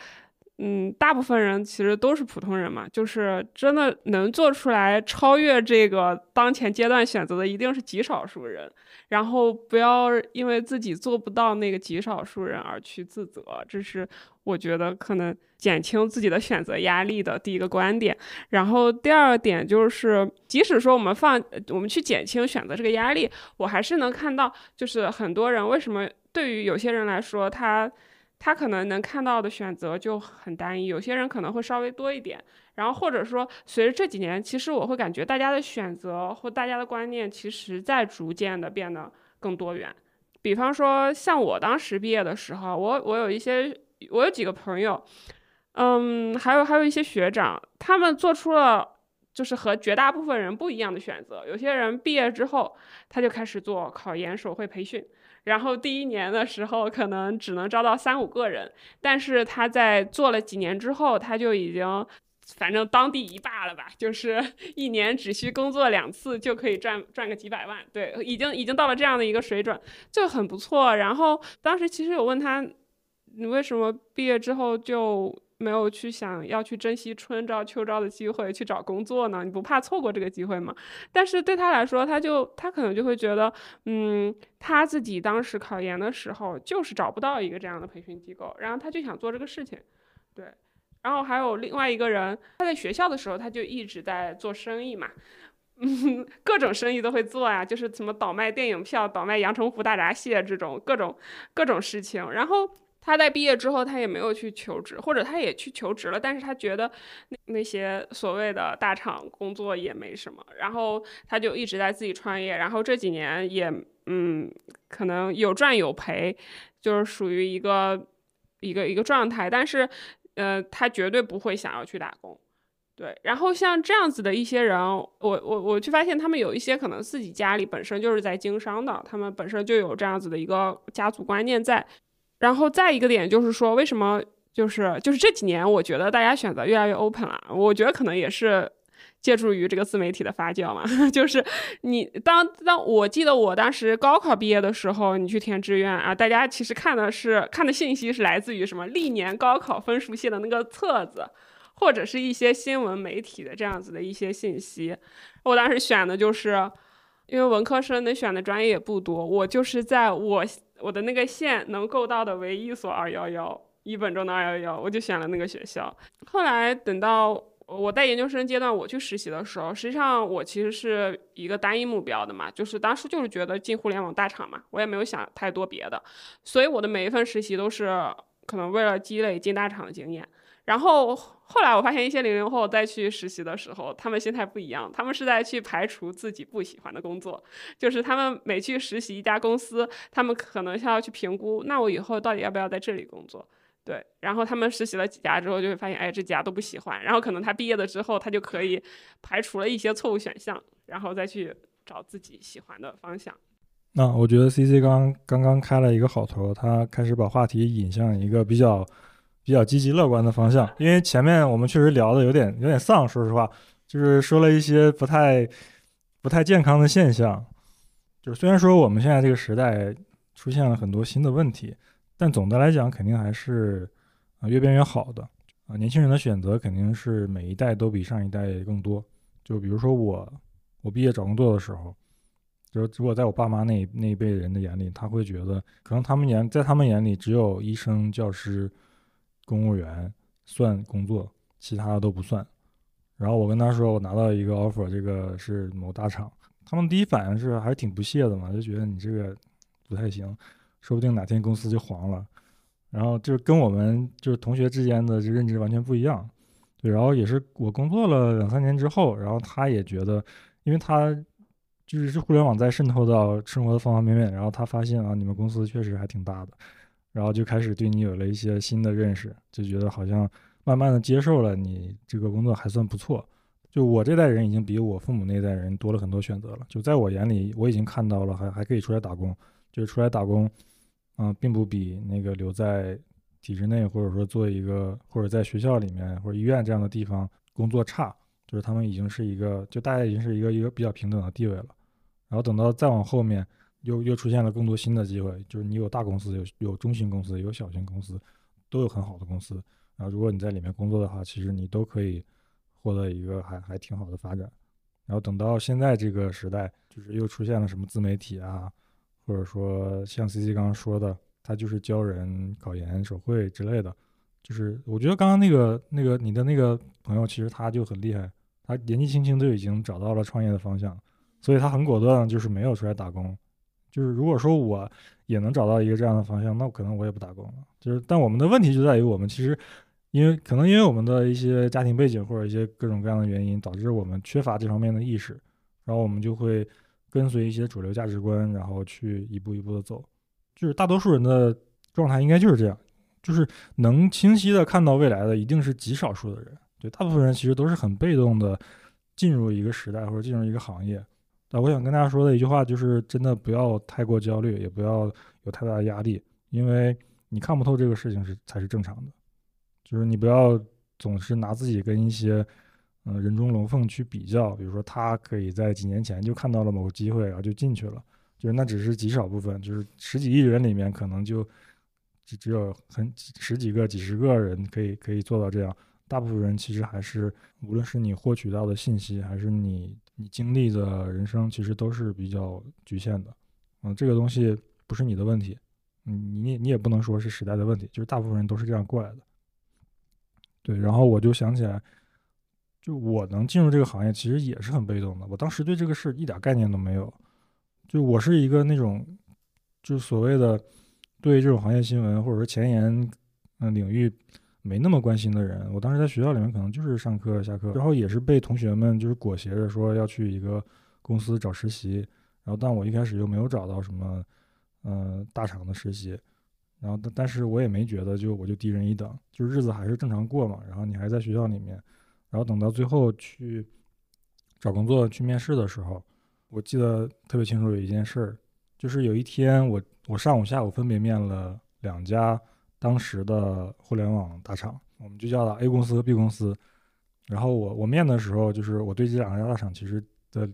[SPEAKER 2] 嗯，大部分人其实都是普通人嘛，就是真的能做出来超越这个当前阶段选择的，一定是极少数人。然后不要因为自己做不到那个极少数人而去自责，这是我觉得可能减轻自己的选择压力的第一个观点。然后第二点就是，即使说我们放我们去减轻选择这个压力，我还是能看到，就是很多人为什么对于有些人来说他。他可能能看到的选择就很单一，有些人可能会稍微多一点。然后或者说，随着这几年，其实我会感觉大家的选择或大家的观念，其实在逐渐的变得更多元。比方说，像我当时毕业的时候，我我有一些，我有几个朋友，嗯，还有还有一些学长，他们做出了就是和绝大部分人不一样的选择。有些人毕业之后，他就开始做考研手绘培训。然后第一年的时候，可能只能招到三五个人，但是他在做了几年之后，他就已经，反正当地一霸了吧，就是 一年只需工作两次就可以赚赚个几百万，对，已经已经到了这样的一个水准，就很不错。然后当时其实有问他，你为什么毕业之后就？没有去想要去珍惜春招秋招的机会去找工作呢？你不怕错过这个机会吗？但是对他来说，他就他可能就会觉得，嗯，他自己当时考研的时候就是找不到一个这样的培训机构，然后他就想做这个事情，对。然后还有另外一个人，他在学校的时候他就一直在做生意嘛，嗯，各种生意都会做呀，就是什么倒卖电影票、倒卖阳澄湖大闸蟹这种各种各种事情，然后。他在毕业之后，他也没有去求职，或者他也去求职了，但是他觉得那那些所谓的大厂工作也没什么，然后他就一直在自己创业，然后这几年也嗯，可能有赚有赔，就是属于一个一个一个状态，但是呃，他绝对不会想要去打工，对。然后像这样子的一些人，我我我去发现他们有一些可能自己家里本身就是在经商的，他们本身就有这样子的一个家族观念在。然后再一个点就是说，为什么就是就是这几年，我觉得大家选择越来越 open 了。我觉得可能也是借助于这个自媒体的发酵嘛。就是你当当我记得我当时高考毕业的时候，你去填志愿啊，大家其实看的是看的信息是来自于什么历年高考分数线的那个册子，或者是一些新闻媒体的这样子的一些信息。我当时选的就是，因为文科生能选的专业也不多，我就是在我。我的那个县能够到的唯一一所二幺幺，一本中的二幺幺，我就选了那个学校。后来等到我在研究生阶段我去实习的时候，实际上我其实是一个单一目标的嘛，就是当时就是觉得进互联网大厂嘛，我也没有想太多别的，所以我的每一份实习都是可能为了积累进大厂的经验，然后。后来我发现一些零零后再去实习的时候，他们心态不一样，他们是在去排除自己不喜欢的工作，就是他们每去实习一家公司，他们可能要去评估，那我以后到底要不要在这里工作？对，然后他们实习了几家之后，就会发现，哎，这家都不喜欢，然后可能他毕业了之后，他就可以排除了一些错误选项，然后再去找自己喜欢的方向。
[SPEAKER 1] 那我觉得 C C 刚刚刚开了一个好头，他开始把话题引向一个比较。比较积极乐观的方向，因为前面我们确实聊的有点有点丧，说实话，就是说了一些不太不太健康的现象。就是虽然说我们现在这个时代出现了很多新的问题，但总的来讲肯定还是啊越变越好的啊。年轻人的选择肯定是每一代都比上一代更多。就比如说我我毕业找工作的时候，就是如果在我爸妈那那一辈人的眼里，他会觉得可能他们眼在他们眼里只有医生、教师。公务员算工作，其他的都不算。然后我跟他说，我拿到一个 offer，这个是某大厂。他们第一反应是还是挺不屑的嘛，就觉得你这个不太行，说不定哪天公司就黄了。然后就是跟我们就是同学之间的认知完全不一样。对，然后也是我工作了两三年之后，然后他也觉得，因为他就是互联网在渗透到生活的方方面面，然后他发现啊，你们公司确实还挺大的。然后就开始对你有了一些新的认识，就觉得好像慢慢的接受了你这个工作还算不错。就我这代人已经比我父母那代人多了很多选择了。就在我眼里，我已经看到了还还可以出来打工，就是出来打工，嗯、并不比那个留在体制内或者说做一个或者在学校里面或者医院这样的地方工作差。就是他们已经是一个，就大家已经是一个一个比较平等的地位了。然后等到再往后面，又又出现了更多新的机会，就是你有大公司，有有中型公司，有小型公司，都有很好的公司。然后如果你在里面工作的话，其实你都可以获得一个还还挺好的发展。然后等到现在这个时代，就是又出现了什么自媒体啊，或者说像 C C 刚刚说的，他就是教人考研、手绘之类的。就是我觉得刚刚那个那个你的那个朋友，其实他就很厉害，他年纪轻轻就已经找到了创业的方向，所以他很果断，就是没有出来打工。就是如果说我也能找到一个这样的方向，那可能我也不打工了。就是，但我们的问题就在于我们其实，因为可能因为我们的一些家庭背景或者一些各种各样的原因，导致我们缺乏这方面的意识，然后我们就会跟随一些主流价值观，然后去一步一步的走。就是大多数人的状态应该就是这样，就是能清晰的看到未来的一定是极少数的人。对，大部分人其实都是很被动的进入一个时代或者进入一个行业。那我想跟大家说的一句话就是：真的不要太过焦虑，也不要有太大的压力，因为你看不透这个事情是才是正常的。就是你不要总是拿自己跟一些嗯、呃人中龙凤去比较，比如说他可以在几年前就看到了某个机会，然后就进去了，就是那只是极少部分，就是十几亿人里面可能就只只有很十几个、几十个人可以可以做到这样。大部分人其实还是，无论是你获取到的信息，还是你你经历的人生，其实都是比较局限的。嗯，这个东西不是你的问题，嗯，你你也不能说是时代的问题，就是大部分人都是这样过来的。对，然后我就想起来，就我能进入这个行业，其实也是很被动的。我当时对这个事一点概念都没有，就我是一个那种，就是所谓的对这种行业新闻或者说前沿嗯领域没那么关心的人。我当时在学校里面可能就是上课下课，然后也是被同学们就是裹挟着说要去一个公司找实习，然后但我一开始又没有找到什么嗯、呃大厂的实习。然后但但是我也没觉得就我就低人一等，就日子还是正常过嘛。然后你还在学校里面，然后等到最后去找工作去面试的时候，我记得特别清楚有一件事儿，就是有一天我我上午下午分别面了两家当时的互联网大厂，我们就叫它 A 公司和 B 公司。然后我我面的时候，就是我对这两家大厂其实的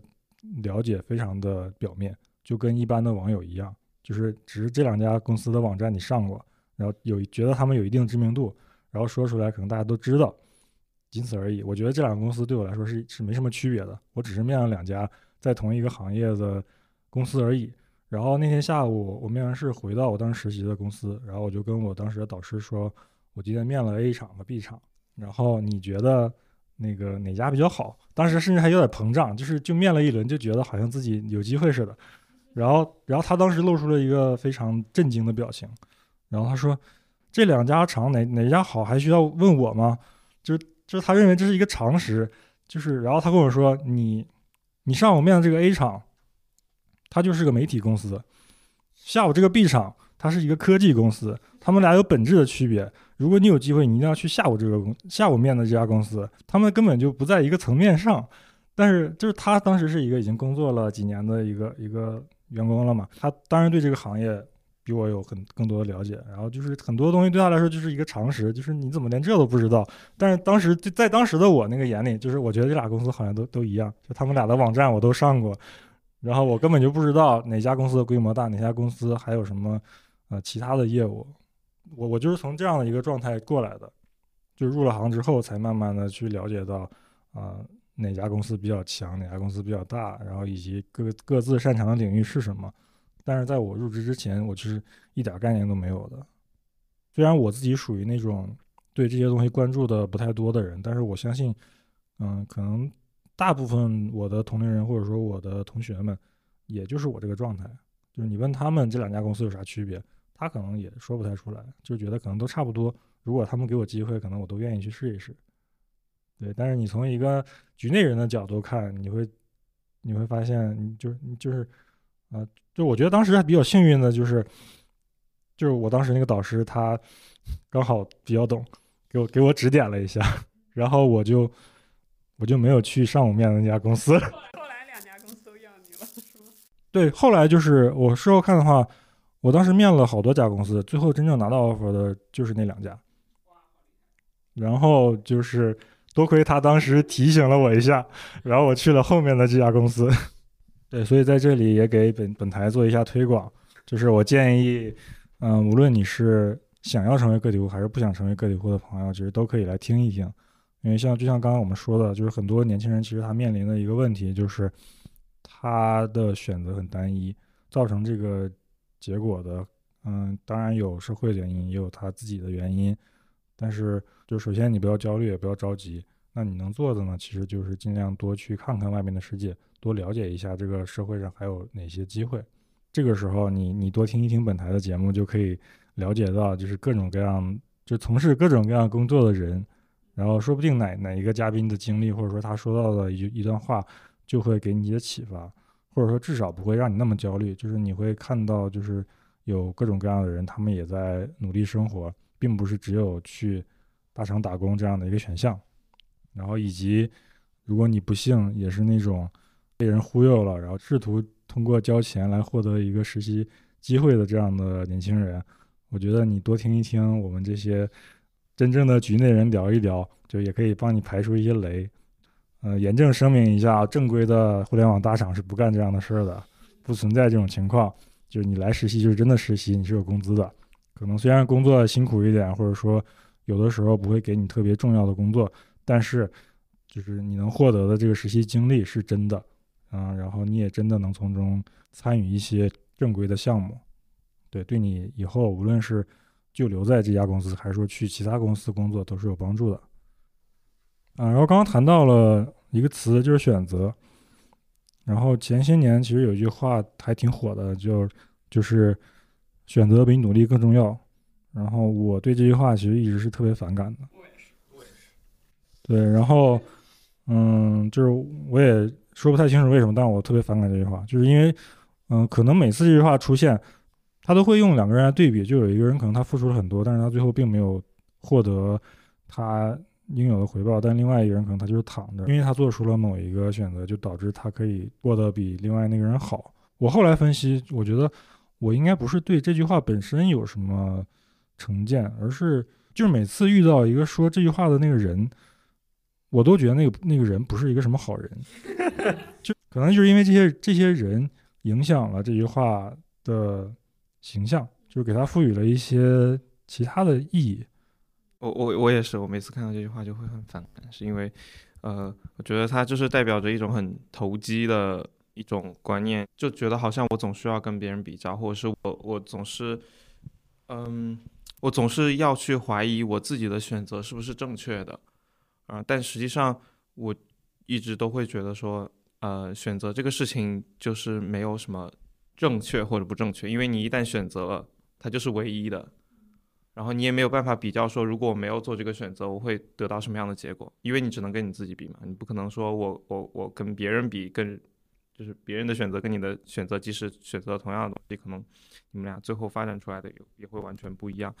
[SPEAKER 1] 了解非常的表面，就跟一般的网友一样。就是只是这两家公司的网站你上过，然后有觉得他们有一定知名度，然后说出来可能大家都知道，仅此而已。我觉得这两个公司对我来说是是没什么区别的，我只是面了两家在同一个行业的公司而已。然后那天下午我面完试回到我当时实习的公司，然后我就跟我当时的导师说，我今天面了 A 厂和 B 厂，然后你觉得那个哪家比较好？当时甚至还有点膨胀，就是就面了一轮就觉得好像自己有机会似的。然后，然后他当时露出了一个非常震惊的表情，然后他说：“这两家厂哪哪家好还需要问我吗？”就是就是他认为这是一个常识，就是然后他跟我说：“你你上午面的这个 A 厂，它就是个媒体公司；下午这个 B 厂，它是一个科技公司，他们俩有本质的区别。如果你有机会，你一定要去下午这个公下午面的这家公司，他们根本就不在一个层面上。但是就是他当时是一个已经工作了几年的一个一个。”员工了嘛，他当然对这个行业比我有很更多的了解，然后就是很多东西对他来说就是一个常识，就是你怎么连这都不知道？但是当时就在当时的我那个眼里，就是我觉得这俩公司好像都都一样，就他们俩的网站我都上过，然后我根本就不知道哪家公司的规模大，哪家公司还有什么呃其他的业务，我我就是从这样的一个状态过来的，就入了行之后才慢慢的去了解到啊。哪家公司比较强，哪家公司比较大，然后以及各各自擅长的领域是什么？但是在我入职之前，我其实一点概念都没有的。虽然我自己属于那种对这些东西关注的不太多的人，但是我相信，嗯，可能大部分我的同龄人或者说我的同学们，也就是我这个状态。就是你问他们这两家公司有啥区别，他可能也说不太出来，就觉得可能都差不多。如果他们给我机会，可能我都愿意去试一试。对，但是你从一个局内人的角度看，你会你会发现，就你就是啊、就我觉得当时还比较幸运的，就是就是我当时那个导师他刚好比较懂，给我给我指点了一下，然后我就我就没有去上午面的那家公司。
[SPEAKER 2] 后来两家公司都要你了，是吗？
[SPEAKER 1] 对，后来就是我事后看的话，我当时面了好多家公司，最后真正拿到 offer 的就是那两家。然后就是多亏他当时提醒了我一下，然后我去了后面的这家公司。对，所以在这里也给本本台做一下推广，就是我建议，嗯、无论你是想要成为个体户还是不想成为个体户的朋友，其实都可以来听一听，因为像就像刚刚我们说的，就是很多年轻人其实他面临的一个问题就是他的选择很单一，造成这个结果的，嗯，当然有社会原因，也有他自己的原因，但是就首先你不要焦虑，也不要着急。那你能做的呢，其实就是尽量多去看看外面的世界，多了解一下这个社会上还有哪些机会。这个时候你，你多听一听本台的节目，就可以了解到，就是各种各样，就从事各种各样工作的人，然后说不定哪哪一个嘉宾的经历，或者说他说到的一一段话，就会给你一些启发，或者说至少不会让你那么焦虑。就是你会看到，就是有各种各样的人，他们也在努力生活，并不是只有去大厂打工这样的一个选项。然后以及，如果你不幸也是那种被人忽悠了，然后试图通过交钱来获得一个实习机会的这样的年轻人，我觉得你多听一听我们这些真正的局内人聊一聊，就也可以帮你排除一些雷。呃，严正声明一下，正规的互联网大厂是不干这样的事儿的，不存在这种情况。就是你来实习就是真的实习，你是有工资的。可能虽然工作辛苦一点，或者说有的时候不会给你特别重要的工作。但是，就是你能获得的这个实习经历是真的，嗯，然后你也真的能从中参与一些正规的项目，对，对你以后无论是就留在这家公司，还是说去其他公司工作，都是有帮助的。啊，然后刚刚谈到了一个词，就是选择。然后前些年其实有一句话还挺火的，就就是选择比努力更重要。然后我对这句话其实一直是特别反感的。对，然后，嗯，就是我也说不太清楚为什么，但我特别反感这句话，就是因为，嗯，可能每次这句话出现，他都会用两个人来对比，就有一个人可能他付出了很多，但是他最后并没有获得他应有的回报，但另外一个人可能他就是躺着，因为他做出了某一个选择，就导致他可以过得比另外那个人好。我后来分析，我觉得我应该不是对这句话本身有什么成见，而是就是每次遇到一个说这句话的那个人。我都觉得那个那个人不是一个什么好人，就可能就是因为这些这些人影响了这句话的形象，就是给他赋予了一些其他的意义。
[SPEAKER 3] 我我我也是，我每次看到这句话就会很反感，是因为，呃，我觉得它就是代表着一种很投机的一种观念，就觉得好像我总需要跟别人比较，或者是我我总是，嗯，我总是要去怀疑我自己的选择是不是正确的。啊，但实际上我一直都会觉得说，呃，选择这个事情就是没有什么正确或者不正确，因为你一旦选择了，它就是唯一的，然后你也没有办法比较说，如果我没有做这个选择，我会得到什么样的结果，因为你只能跟你自己比嘛，你不可能说我我我跟别人比，跟就是别人的选择跟你的选择，即使选择同样的东西，可能你们俩最后发展出来的也也会完全不一样，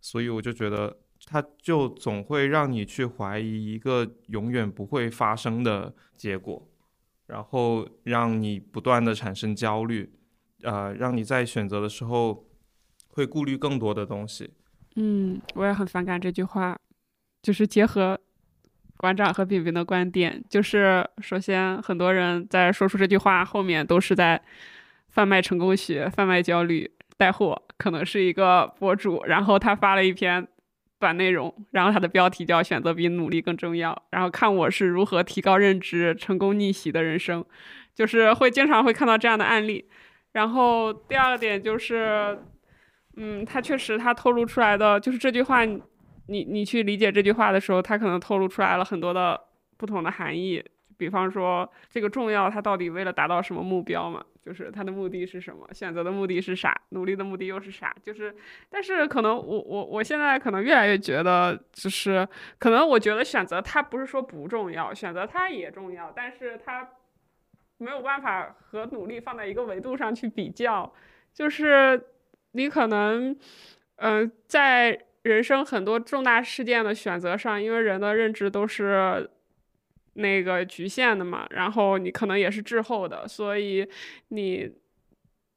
[SPEAKER 3] 所以我就觉得。它就总会让你去怀疑一个永远不会发生的结果，然后让你不断的产生焦虑，呃，让你在选择的时候会顾虑更多的东西。
[SPEAKER 2] 嗯，我也很反感这句话，就是结合馆长和饼饼的观点，就是首先很多人在说出这句话后面都是在贩卖成功学、贩卖焦虑、带货，可能是一个博主，然后他发了一篇。短内容，然后他的标题叫“选择比努力更重要”，然后看我是如何提高认知、成功逆袭的人生，就是会经常会看到这样的案例。然后第二个点就是，嗯，他确实他透露出来的就是这句话，你你去理解这句话的时候，他可能透露出来了很多的不同的含义。比方说，这个重要，它到底为了达到什么目标嘛？就是它的目的是什么？选择的目的是啥？努力的目的又是啥？就是，但是可能我我我现在可能越来越觉得，就是可能我觉得选择它不是说不重要，选择它也重要，但是它没有办法和努力放在一个维度上去比较。就是你可能，嗯、在人生很多重大事件的选择上，因为人的认知都是那个局限的嘛，然后你可能也是滞后的，所以你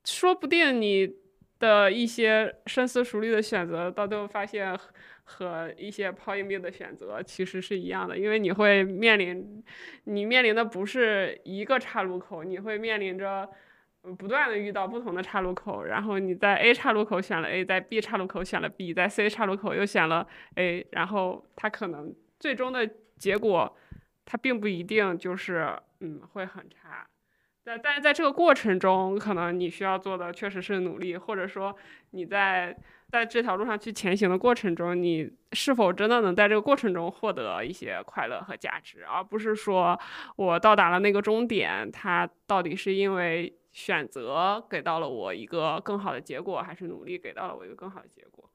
[SPEAKER 2] 说不定你的一些深思熟虑的选择，到最后发现和一些抛硬币的选择其实是一样的，因为你会面临，你面临的不是一个岔路口，你会面临着。不断的遇到不同的岔路口，然后你在 A 岔路口选了 A，在 B 岔路口选了 B，在 C 岔路口又选了 A，然后它可能最终的结果，它并不一定就是嗯会很差。但但是在这个过程中，可能你需要做的确实是努力，或者说你在在这条路上去前行的过程中，你是否真的能在这个过程中获得一些快乐和价值，而不是说我到达了那个终点，它到底是因为选择给到了我一个更好的结果，还是努力给到了我一个更好的结果？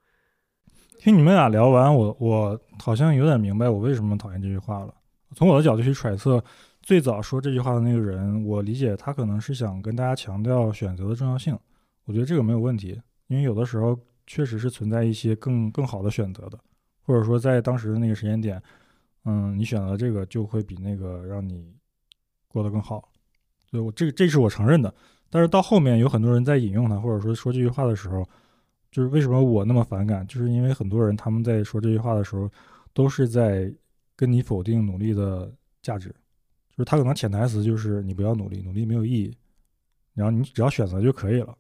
[SPEAKER 1] 听你们俩聊完，我我好像有点明白我为什么讨厌这句话了。从我的角度去揣测，最早说这句话的那个人，我理解他可能是想跟大家强调选择的重要性。我觉得这个没有问题，因为有的时候确实是存在一些更更好的选择的，或者说在当时的那个时间点，嗯，你选择这个就会比那个让你过得更好。所以我这这是我承认的。但是到后面有很多人在引用它，或者说说这句话的时候，就是为什么我那么反感，就是因为很多人他们在说这句话的时候，都是在跟你否定努力的价值，就是他可能潜台词就是你不要努力，努力没有意义，然后你只要选择就可以了。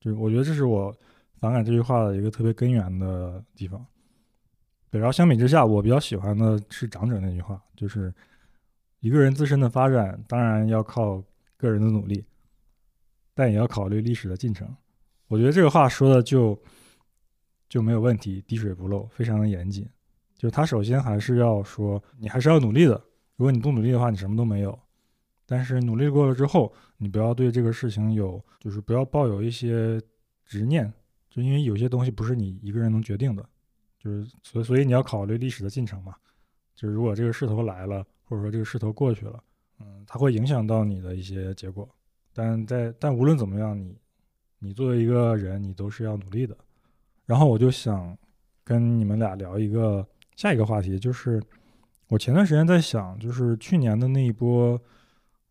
[SPEAKER 1] 就是我觉得这是我反感这句话的一个特别根源的地方。对，然后相比之下，我比较喜欢的是长者那句话，就是一个人自身的发展当然要靠个人的努力，但也要考虑历史的进程。我觉得这个话说的就就没有问题，滴水不漏，非常的严谨。就是他首先还是要说，你还是要努力的。如果你不努力的话，你什么都没有。但是努力过了之后，你不要对这个事情有，就是不要抱有一些执念，就因为有些东西不是你一个人能决定的，就是所以所以你要考虑历史的进程嘛。就是如果这个势头来了，或者说这个势头过去了，嗯，它会影响到你的一些结果。但在但无论怎么样，你你作为一个人，你都是要努力的。然后我就想跟你们俩聊一个下一个话题，就是我前段时间在想，就是去年的那一波，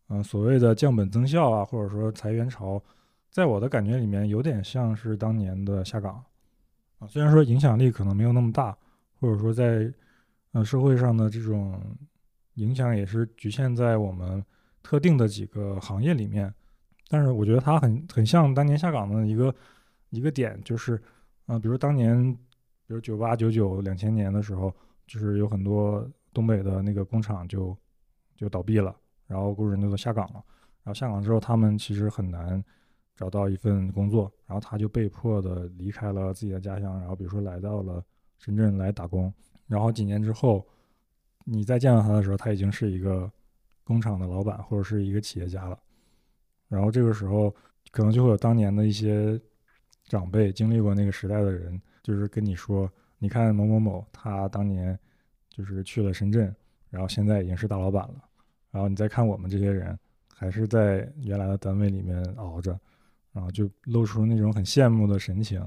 [SPEAKER 1] 嗯、所谓的降本增效啊，或者说裁员潮，在我的感觉里面，有点像是当年的下岗啊。虽然说影响力可能没有那么大，或者说在呃社会上的这种影响也是局限在我们特定的几个行业里面，但是我觉得它很很像当年下岗的一个一个点，就是啊、比如当年，比如九八、九九、两千年的时候，就是有很多东北的那个工厂就就倒闭了，然后工人就都下岗了。然后下岗之后，他们其实很难找到一份工作，然后他就被迫的离开了自己的家乡，然后比如说来到了深圳来打工。然后几年之后，你再见到他的时候，他已经是一个工厂的老板或者是一个企业家了。然后这个时候，可能就会有当年的一些长辈经历过那个时代的人，就是跟你说，你看某某某，他当年就是去了深圳，然后现在已经是大老板了。然后你再看我们这些人，还是在原来的单位里面熬着，然后就露出那种很羡慕的神情。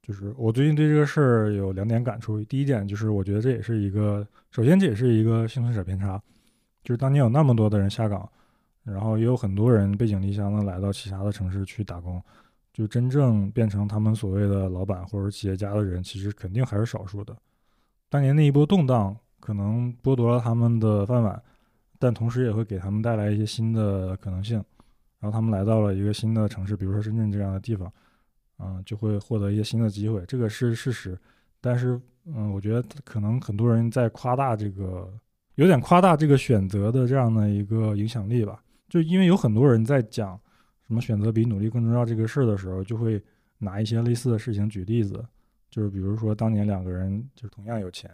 [SPEAKER 1] 就是我最近对这个事儿有两点感触，第一点就是我觉得这也是一个，首先这也是一个幸存者偏差，就是当年有那么多的人下岗，然后也有很多人背井离乡的来到其他的城市去打工，就真正变成他们所谓的老板或者企业家的人，其实肯定还是少数的。当年那一波动荡可能剥夺了他们的饭碗，但同时也会给他们带来一些新的可能性。然后他们来到了一个新的城市，比如说深圳这样的地方，嗯、就会获得一些新的机会，这个是事实。但是，嗯，我觉得可能很多人在夸大这个，有点夸大这个选择的这样的一个影响力吧。就因为有很多人在讲什么选择比努力更重要这个事儿的时候，就会拿一些类似的事情举例子，就是比如说当年两个人就是同样有钱，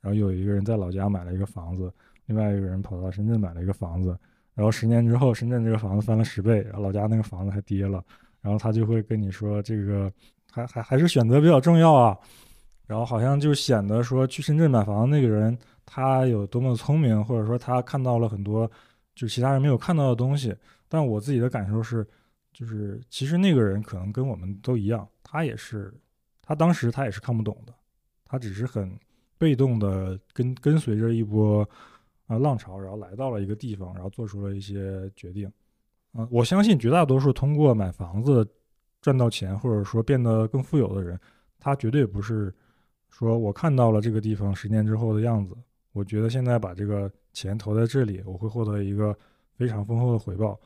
[SPEAKER 1] 然后有一个人在老家买了一个房子，另外一个人跑到深圳买了一个房子，然后十年之后深圳这个房子翻了十倍，然后老家那个房子还跌了，然后他就会跟你说这个还还还是选择比较重要啊，然后好像就显得说去深圳买房那个人他有多么聪明，或者说他看到了很多就其他人没有看到的东西。但我自己的感受是，就是其实那个人可能跟我们都一样，他也是，他当时他也是看不懂的，他只是很被动的跟跟随着一波啊浪潮，然后来到了一个地方，然后做出了一些决定。嗯、我相信绝大多数通过买房子赚到钱，或者说变得更富有的人，他绝对不是说我看到了这个地方十年之后的样子，我觉得现在把这个钱投在这里，我会获得一个非常丰厚的回报，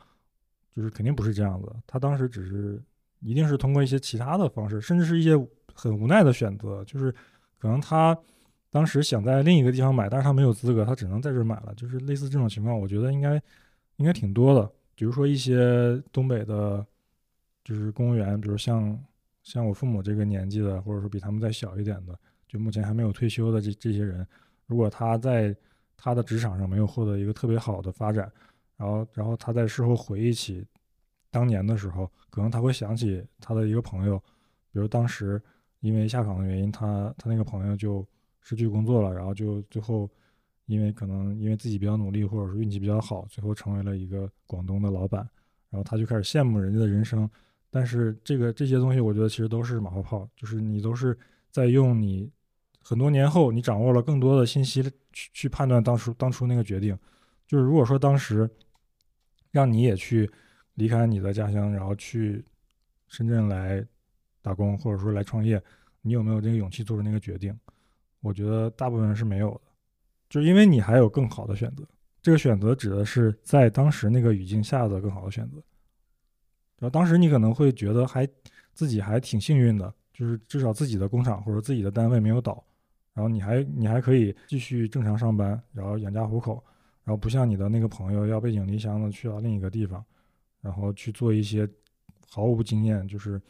[SPEAKER 1] 就是肯定不是这样子。他当时只是一定是通过一些其他的方式，甚至是一些很无奈的选择，就是可能他当时想在另一个地方买，但是他没有资格，他只能在这儿买了，就是类似这种情况，我觉得应该应该挺多的。比如说一些东北的，就是公务员，比如像像我父母这个年纪的，或者说比他们再小一点的，就目前还没有退休的这这些人，如果他在他的职场上没有获得一个特别好的发展，然后然后他在事后回忆起当年的时候，可能他会想起他的一个朋友，比如当时因为下岗的原因，他他那个朋友就失去工作了，然后就最后因为可能因为自己比较努力，或者说运气比较好，最后成为了一个广东的老板，然后他就开始羡慕人家的人生。但是这个这些东西，我觉得其实都是马后炮，就是你都是在用你很多年后你掌握了更多的信息去去判断当初当初那个决定。就是如果说当时让你也去离开你的家乡，然后去深圳来打工，或者说来创业，你有没有这个勇气做出那个决定？我觉得大部分人是没有的，就因为你还有更好的选择。这个选择指的是在当时那个语境下的更好的选择。然后当时你可能会觉得还自己还挺幸运的，就是至少自己的工厂或者自己的单位没有倒，然后你还你还可以继续正常上班，然后养家糊口，然后不像你的那个朋友要背井离乡的去到另一个地方，然后去做一些毫无经验，就是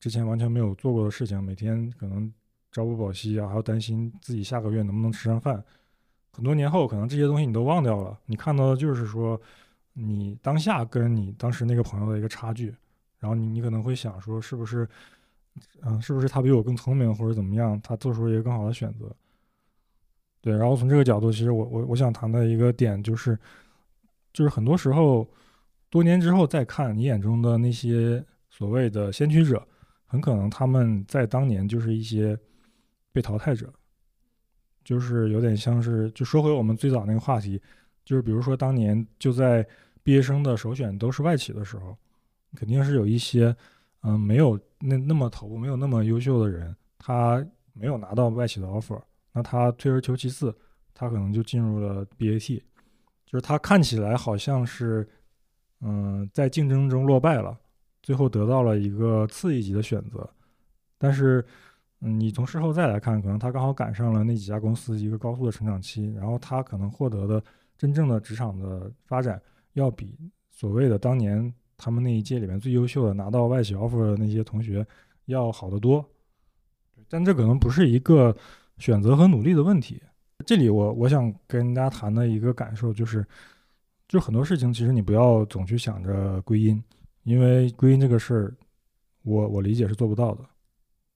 [SPEAKER 1] 之前完全没有做过的事情，每天可能朝不保夕啊，还要担心自己下个月能不能吃上饭。很多年后，可能这些东西你都忘掉了，你看到的就是说你当下跟你当时那个朋友的一个差距，然后你你可能会想说，是不是，嗯、是不是他比我更聪明，或者怎么样，他做出了一个更好的选择。对，然后从这个角度，其实我我我想谈的一个点就是，就是很多时候，多年之后再看你眼中的那些所谓的先驱者，很可能他们在当年就是一些被淘汰者，就是有点像是，就说回我们最早那个话题，就是比如说当年就在毕业生的首选都是外企的时候，肯定是有一些嗯没有那那么头部、没有那么优秀的人，他没有拿到外企的 offer，那他退而求其次，他可能就进入了 BAT，就是他看起来好像是嗯在竞争中落败了，最后得到了一个次一级的选择，但是。嗯，你从事后再来看，可能他刚好赶上了那几家公司一个高速的成长期，然后他可能获得的真正的职场的发展，要比所谓的当年他们那一届里面最优秀的拿到外企 offer 的那些同学要好得多。但这可能不是一个选择和努力的问题。这里我我想跟大家谈的一个感受就是，就很多事情其实你不要总去想着归因，因为归因这个事儿，我我理解是做不到的。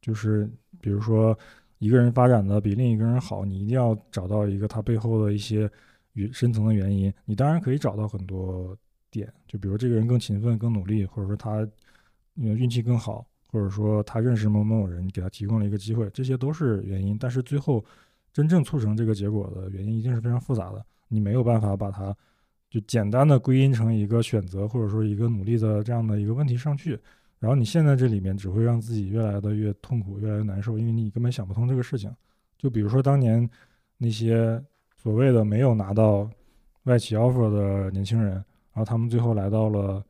[SPEAKER 1] 就是比如说一个人发展的比另一个人好，你一定要找到一个他背后的一些与深层的原因。你当然可以找到很多点，就比如这个人更勤奋、更努力，或者说他运气更好，或者说他认识某某人，给他提供了一个机会，这些都是原因。但是最后真正促成这个结果的原因一定是非常复杂的，你没有办法把它就简单的归因成一个选择或者说一个努力的这样的一个问题上去。然后你现在这里面只会让自己越来的越痛苦，越来越难受，因为你根本想不通这个事情。就比如说当年那些所谓的没有拿到外企 offer 的年轻人，然后他们最后来到了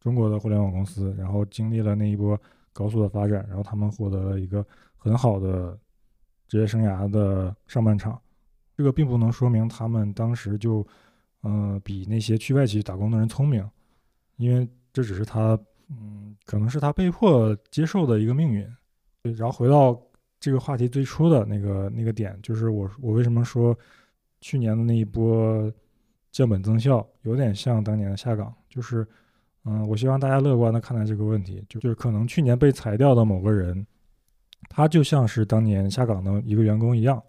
[SPEAKER 1] 中国的互联网公司，然后经历了那一波高速的发展，然后他们获得了一个很好的职业生涯的上半场。这个并不能说明他们当时就，呃，比那些去外企打工的人聪明，因为这只是他。嗯，可能是他被迫接受的一个命运。对然后回到这个话题最初的那个那个点，就是我我为什么说去年的那一波降本增效有点像当年的下岗，就是嗯，我希望大家乐观的看待这个问题，就就是可能去年被裁掉的某个人，他就像是当年下岗的一个员工一样，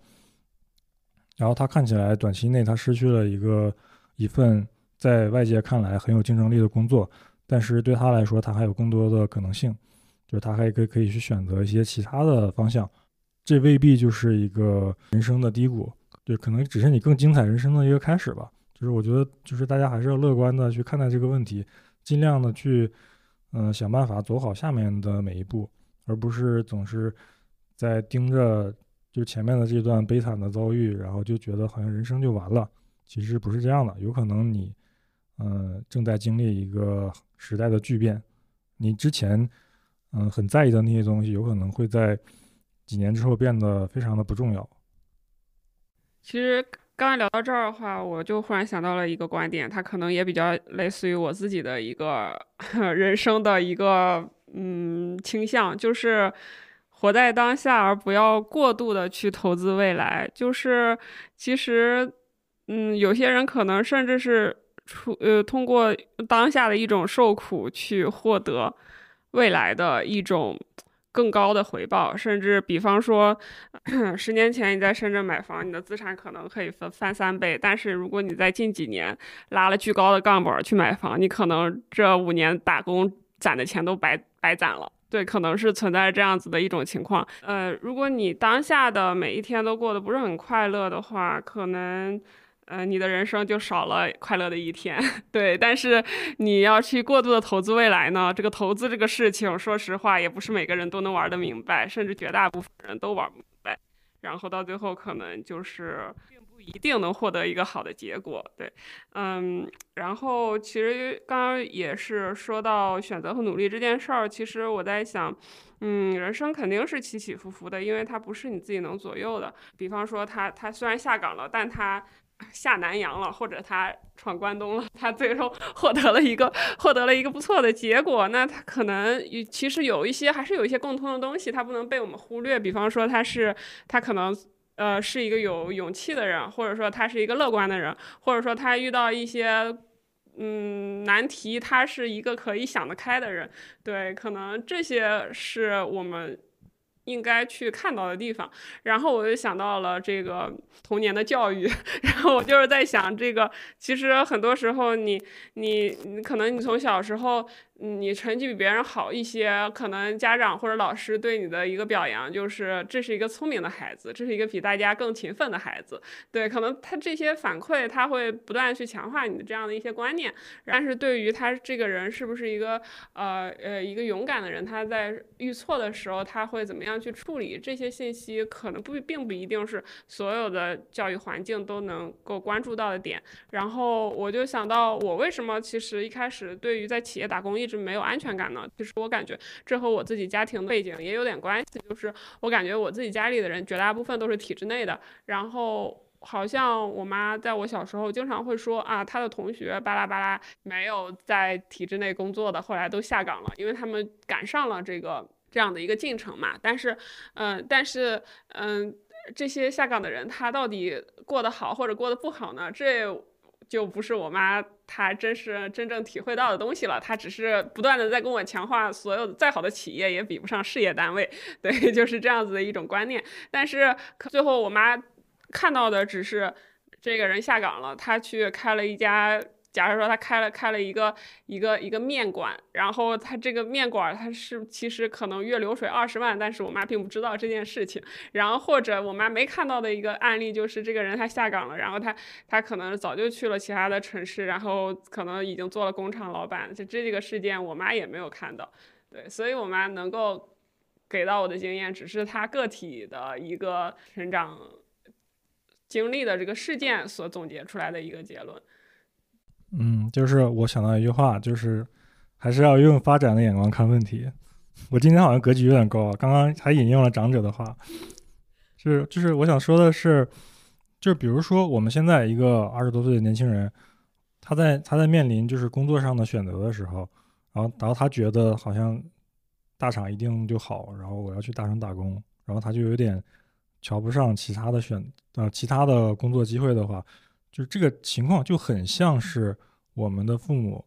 [SPEAKER 1] 然后他看起来短期内他失去了一个一份在外界看来很有竞争力的工作。但是对他来说，他还有更多的可能性，就是他还可以可以去选择一些其他的方向，这未必就是一个人生的低谷，对，可能只是你更精彩人生的一个开始吧。就是我觉得，就是大家还是要乐观的去看待这个问题，尽量的去，嗯，想办法走好下面的每一步，而不是总是在盯着就前面的这段悲惨的遭遇，然后就觉得好像人生就完了。其实不是这样的，有可能你，嗯，正在经历一个时代的巨变，你之前，嗯，很在意的那些东西，有可能会在几年之后变得非常的不重要。
[SPEAKER 2] 其实刚才聊到这儿的话，我就忽然想到了一个观点，它可能也比较类似于我自己的一个 人生的一个嗯倾向，就是活在当下，而不要过度的去投资未来。就是其实。嗯，有些人可能甚至是出呃通过当下的一种受苦去获得未来的一种更高的回报，甚至比方说，十年前你在深圳买房，你的资产可能可以翻翻三倍，但是如果你在近几年拉了巨高的杠杆去买房，你可能这五年打工攒的钱都白白攒了。对，可能是存在这样子的一种情况。呃，如果你当下的每一天都过得不是很快乐的话，可能。嗯，你的人生就少了快乐的一天，对。但是你要去过度的投资未来呢？这个投资这个事情，说实话，也不是每个人都能玩得明白，甚至绝大部分人都玩不明白。然后到最后，可能就是并不一定能获得一个好的结果。对，嗯。然后其实刚刚也是说到选择和努力这件事儿，其实我在想，嗯，人生肯定是起起伏伏的，因为它不是你自己能左右的。比方说，他他虽然下岗了，但他。下南洋了，或者他闯关东了，他最终获得了一个获得了一个不错的结果。那他可能其实有一些还是有一些共通的东西，他不能被我们忽略。比方说，他是他可能呃是一个有勇气的人，或者说他是一个乐观的人，或者说他遇到一些嗯难题，他是一个可以想得开的人。对，可能这些是我们。应该去看到的地方，然后我就想到了这个童年的教育，然后我就是在想，这个其实很多时候你你可能你从小时候。你成绩比别人好一些，可能家长或者老师对你的一个表扬就是这是一个聪明的孩子，这是一个比大家更勤奋的孩子。对，可能他这些反馈他会不断去强化你的这样的一些观念。但是对于他这个人是不是一个呃呃一个勇敢的人，他在遇错的时候他会怎么样去处理这些信息，可能不并不一定是所有的教育环境都能够关注到的点。然后我就想到，我为什么其实一开始对于在企业打工。一直没有安全感呢。其实我感觉这和我自己家庭背景也有点关系。就是我感觉我自己家里的人绝大部分都是体制内的，然后好像我妈在我小时候经常会说啊，她的同学巴拉巴拉没有在体制内工作的，后来都下岗了，因为他们赶上了这个这样的一个进程嘛。但是，嗯，但是，嗯，这些下岗的人他到底过得好或者过得不好呢？这。就不是我妈她真是真正体会到的东西了，她只是不断的在跟我强化，所有再好的企业也比不上事业单位，对，就是这样子的一种观念。但是最后我妈看到的只是这个人下岗了，她去开了一家。假如说他开了开了一个一个一个面馆，然后他这个面馆他是其实可能月流水二十万，但是我妈并不知道这件事情。然后或者我妈没看到的一个案例就是这个人他下岗了，然后他他可能早就去了其他的城市，然后可能已经做了工厂老板。就这个事件我妈也没有看到，对，所以我妈能够给到我的经验只是他个体的一个成长经历的这个事件所总结出来的一个结论。
[SPEAKER 1] 嗯，就是我想到一句话，就是还是要用发展的眼光看问题。我今天好像格局有点高啊，刚刚还引用了长者的话，是就是我想说的是，就是比如说我们现在一个二十多岁的年轻人，他在他在面临就是工作上的选择的时候，然后然后他觉得好像大厂一定就好，然后我要去大厂打工，然后他就有点瞧不上其他的选呃其他的工作机会的话。就是这个情况就很像是我们的父母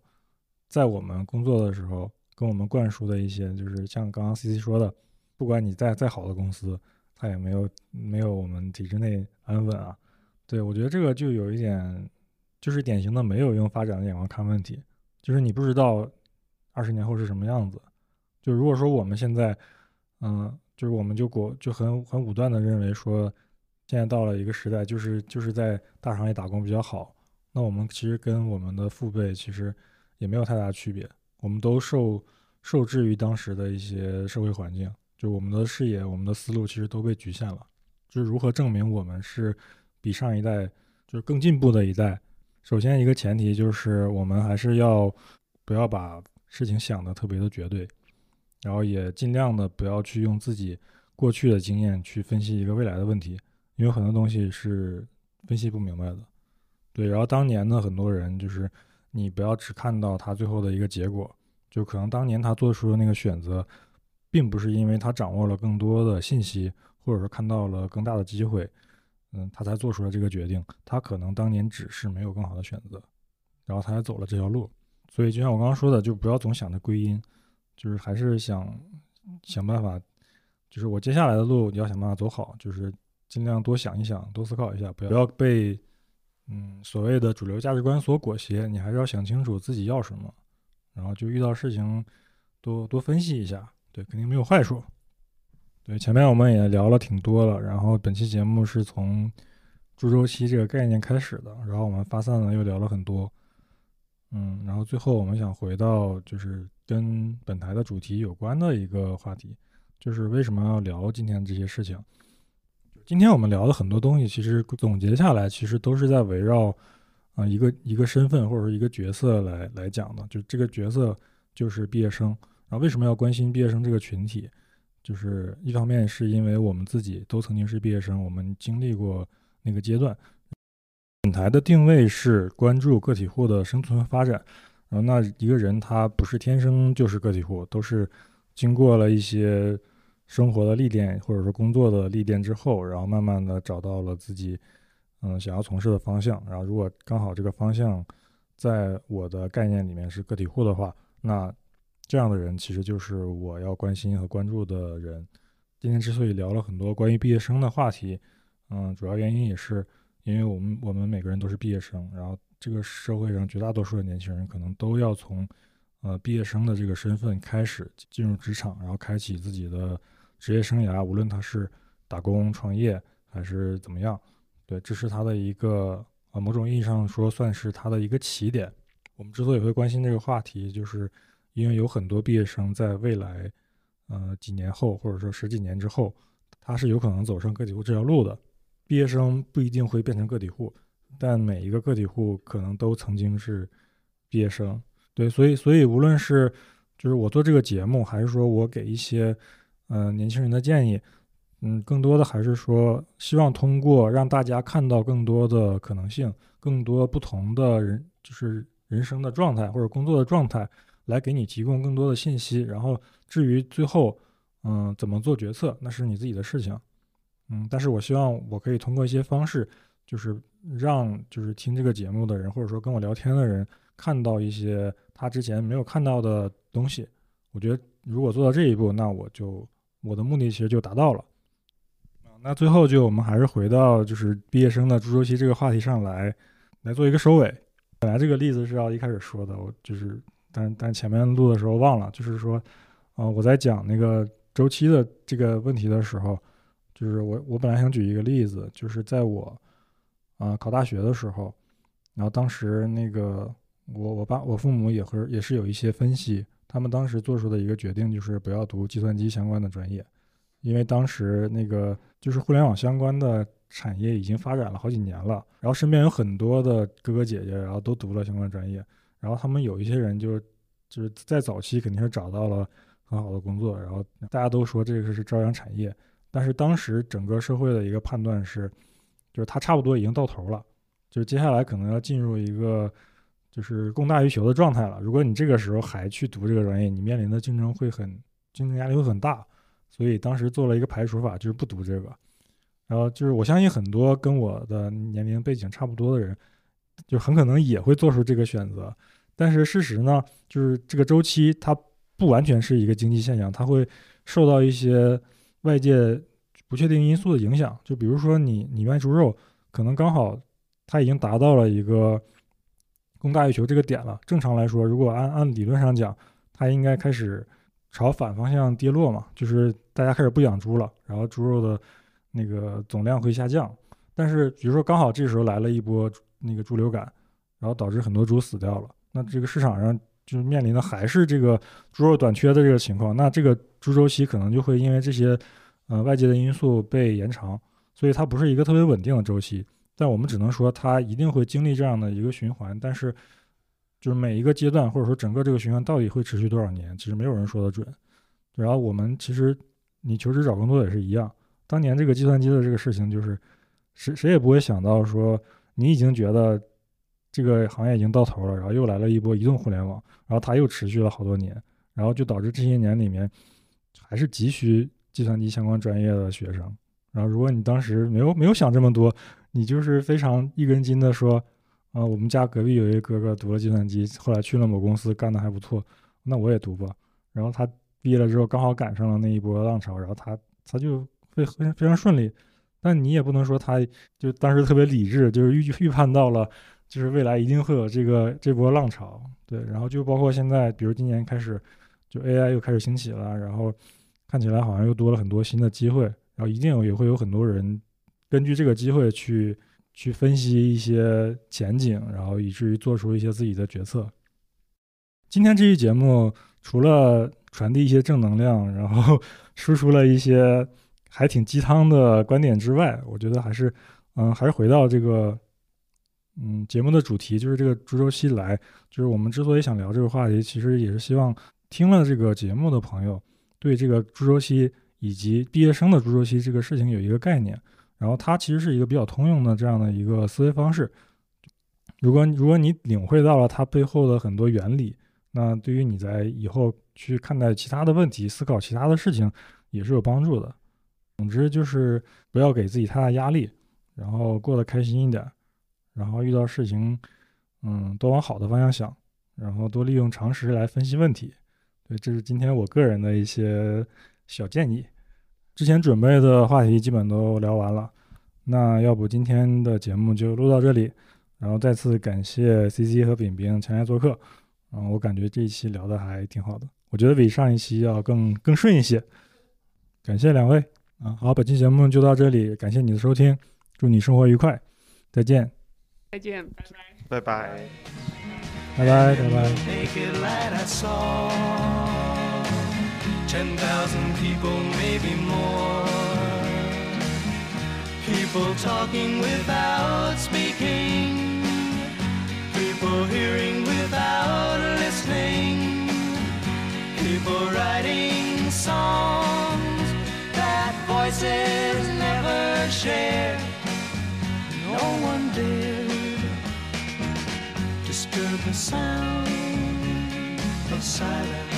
[SPEAKER 1] 在我们工作的时候跟我们灌输的一些，就是像刚刚 C C 说的，不管你在再好的公司，他也没有没有我们体制内安稳啊。对我觉得这个就有一点，就是典型的没有用发展的眼光看问题，就是你不知道二十年后是什么样子。就如果说我们现在，嗯，就是我们就果就很很武断的认为说，现在到了一个时代，就是就是在大厂里打工比较好，那我们其实跟我们的父辈其实也没有太大区别，我们都受受制于当时的一些社会环境，就我们的视野、我们的思路其实都被局限了。就是如何证明我们是比上一代就是更进步的一代？首先一个前提就是我们还是要不要把事情想得特别的绝对。然后也尽量的不要去用自己过去的经验去分析一个未来的问题，因为很多东西是分析不明白的。对，然后当年的很多人就是你不要只看到他最后的一个结果，就可能当年他做出的那个选择，并不是因为他掌握了更多的信息，或者说看到了更大的机会，嗯，他才做出了这个决定。他可能当年只是没有更好的选择，然后他才走了这条路。所以就像我刚刚说的，就不要总想着归因。就是还是想想办法，就是我接下来的路你要想办法走好，就是尽量多想一想，多思考一下，不要不要被嗯所谓的主流价值观所裹挟，你还是要想清楚自己要什么，然后就遇到事情多多分析一下，对，肯定没有坏处。对，前面我们也聊了挺多了，然后本期节目是从猪周期这个概念开始的，然后我们发散了又聊了很多。嗯，然后最后我们想回到就是跟本台的主题有关的一个话题，就是为什么要聊今天这些事情？今天我们聊的很多东西，其实总结下来，其实都是在围绕啊一个一个身份或者说一个角色来来讲的。就这个角色就是毕业生。然后为什么要关心毕业生这个群体？就是一方面是因为我们自己都曾经是毕业生，我们经历过那个阶段。本台的定位是关注个体户的生存发展。然后，那一个人他不是天生就是个体户，都是经过了一些生活的历练，或者说工作的历练之后，然后慢慢的找到了自己嗯想要从事的方向。然后，如果刚好这个方向在我的概念里面是个体户的话，那这样的人其实就是我要关心和关注的人。今天之所以聊了很多关于毕业生的话题，嗯，主要原因也是。因为我们我们每个人都是毕业生，然后这个社会上绝大多数的年轻人可能都要从，呃毕业生的这个身份开始进入职场，然后开启自己的职业生涯，无论他是打工创业还是怎么样，对，这是他的一个呃某种意义上说算是他的一个起点。我们之所以会关心这个话题，就是因为有很多毕业生在未来，呃几年后或者说十几年之后，他是有可能走上个体户这条路的。毕业生不一定会变成个体户，但每一个个体户可能都曾经是毕业生。对，所以，所以无论是就是我做这个节目，还是说我给一些嗯年轻人的建议，嗯，更多的还是说希望通过让大家看到更多的可能性，更多不同的人，就是人生的状态或者工作的状态，来给你提供更多的信息。然后至于最后嗯怎么做决策，那是你自己的事情。嗯，但是我希望我可以通过一些方式，就是让就是听这个节目的人，或者说跟我聊天的人，看到一些他之前没有看到的东西。我觉得如果做到这一步，那我就我的目的其实就达到了。那最后就我们还是回到就是毕业生的朱周期这个话题上来，来做一个收尾。本来这个例子是要一开始说的，我就是但但前面录的时候忘了，就是说，啊，我在讲那个周期的这个问题的时候。就是我，我本来想举一个例子，就是在我，啊考大学的时候，然后当时那个我我爸我父母也会也是有一些分析，他们当时做出的一个决定就是不要读计算机相关的专业，因为当时那个就是互联网相关的产业已经发展了好几年了，然后身边有很多的哥哥姐姐，然后都读了相关专业，然后他们有一些人就就是在早期肯定是找到了很好的工作，然后大家都说这个是朝阳产业。但是当时整个社会的一个判断是，就是它差不多已经到头了，就是接下来可能要进入一个就是供大于求的状态了。如果你这个时候还去读这个专业，你面临的竞争会很竞争压力会很大，所以当时做了一个排除法，就是不读这个。然后就是我相信很多跟我的年龄背景差不多的人，就很可能也会做出这个选择。但是事实呢，就是这个周期它不完全是一个经济现象，它会受到一些。外界不确定因素的影响，就比如说你你卖猪肉，可能刚好它已经达到了一个供大于求这个点了。正常来说，如果按按理论上讲，它应该开始朝反方向跌落嘛，就是大家开始不养猪了，然后猪肉的那个总量会下降。但是比如说刚好这时候来了一波那个猪流感，然后导致很多猪死掉了，那这个市场上就是面临的还是这个猪肉短缺的这个情况，那这个猪周期可能就会因为这些呃外界的因素被延长，所以它不是一个特别稳定的周期。但我们只能说它一定会经历这样的一个循环，但是就是每一个阶段或者说整个这个循环到底会持续多少年，其实没有人说得准。然后我们其实你求职找工作也是一样，当年这个计算机的这个事情就是谁谁也不会想到说你已经觉得这个行业已经到头了，然后又来了一波移动互联网，然后它又持续了好多年，然后就导致这些年里面还是急需计算机相关专业的学生。然后如果你当时没有没有想这么多，你就是非常一根筋的说，啊，我们家隔壁有一个哥哥读了计算机，后来去了某公司干的还不错，那我也读吧。然后他毕业了之后刚好赶上了那一波浪潮，然后他他就非非常非常顺利。但你也不能说他就当时特别理智，就是预预判到了，就是未来一定会有这个这波浪潮。对，然后就包括现在，比如今年开始，就 AI 又开始兴起了，然后看起来好像又多了很多新的机会，然后一定也会有很多人。根据这个机会去去分析一些前景，然后以至于做出一些自己的决策。今天这期节目除了传递一些正能量，然后 输出了一些还挺鸡汤的观点之外，我觉得还是嗯，还是回到这个嗯节目的主题，就是这个猪周期来，就是我们之所以想聊这个话题，其实也是希望听了这个节目的朋友对这个猪周期以及毕业生的猪周期这个事情有一个概念。然后它其实是一个比较通用的这样的一个思维方式。如果如果你领会到了它背后的很多原理，那对于你在以后去看待其他的问题、思考其他的事情也是有帮助的。总之就是不要给自己太大压力，然后过得开心一点，然后遇到事情，嗯，多往好的方向想，然后多利用常识来分析问题。对，这是今天我个人的一些小建议。之前准备的话题基本都聊完了，那要不今天的节目就录到这里，然后再次感谢 C C 和饼饼前来做客，嗯，我感觉这一期聊的还挺好的，我觉得比上一期要更更顺一些，感谢两位，啊，好，本期节目就到这里，感谢你的收听，祝你生活愉快，再见，
[SPEAKER 2] 再见，
[SPEAKER 3] 拜拜，
[SPEAKER 1] 拜拜，拜拜。
[SPEAKER 4] 10,000 people, maybe more. People talking without speaking. People hearing without listening. People writing songs that voices never share. No one dared disturb the sound of silence.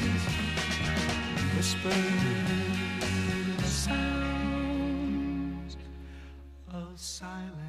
[SPEAKER 4] whispered sounds of silence.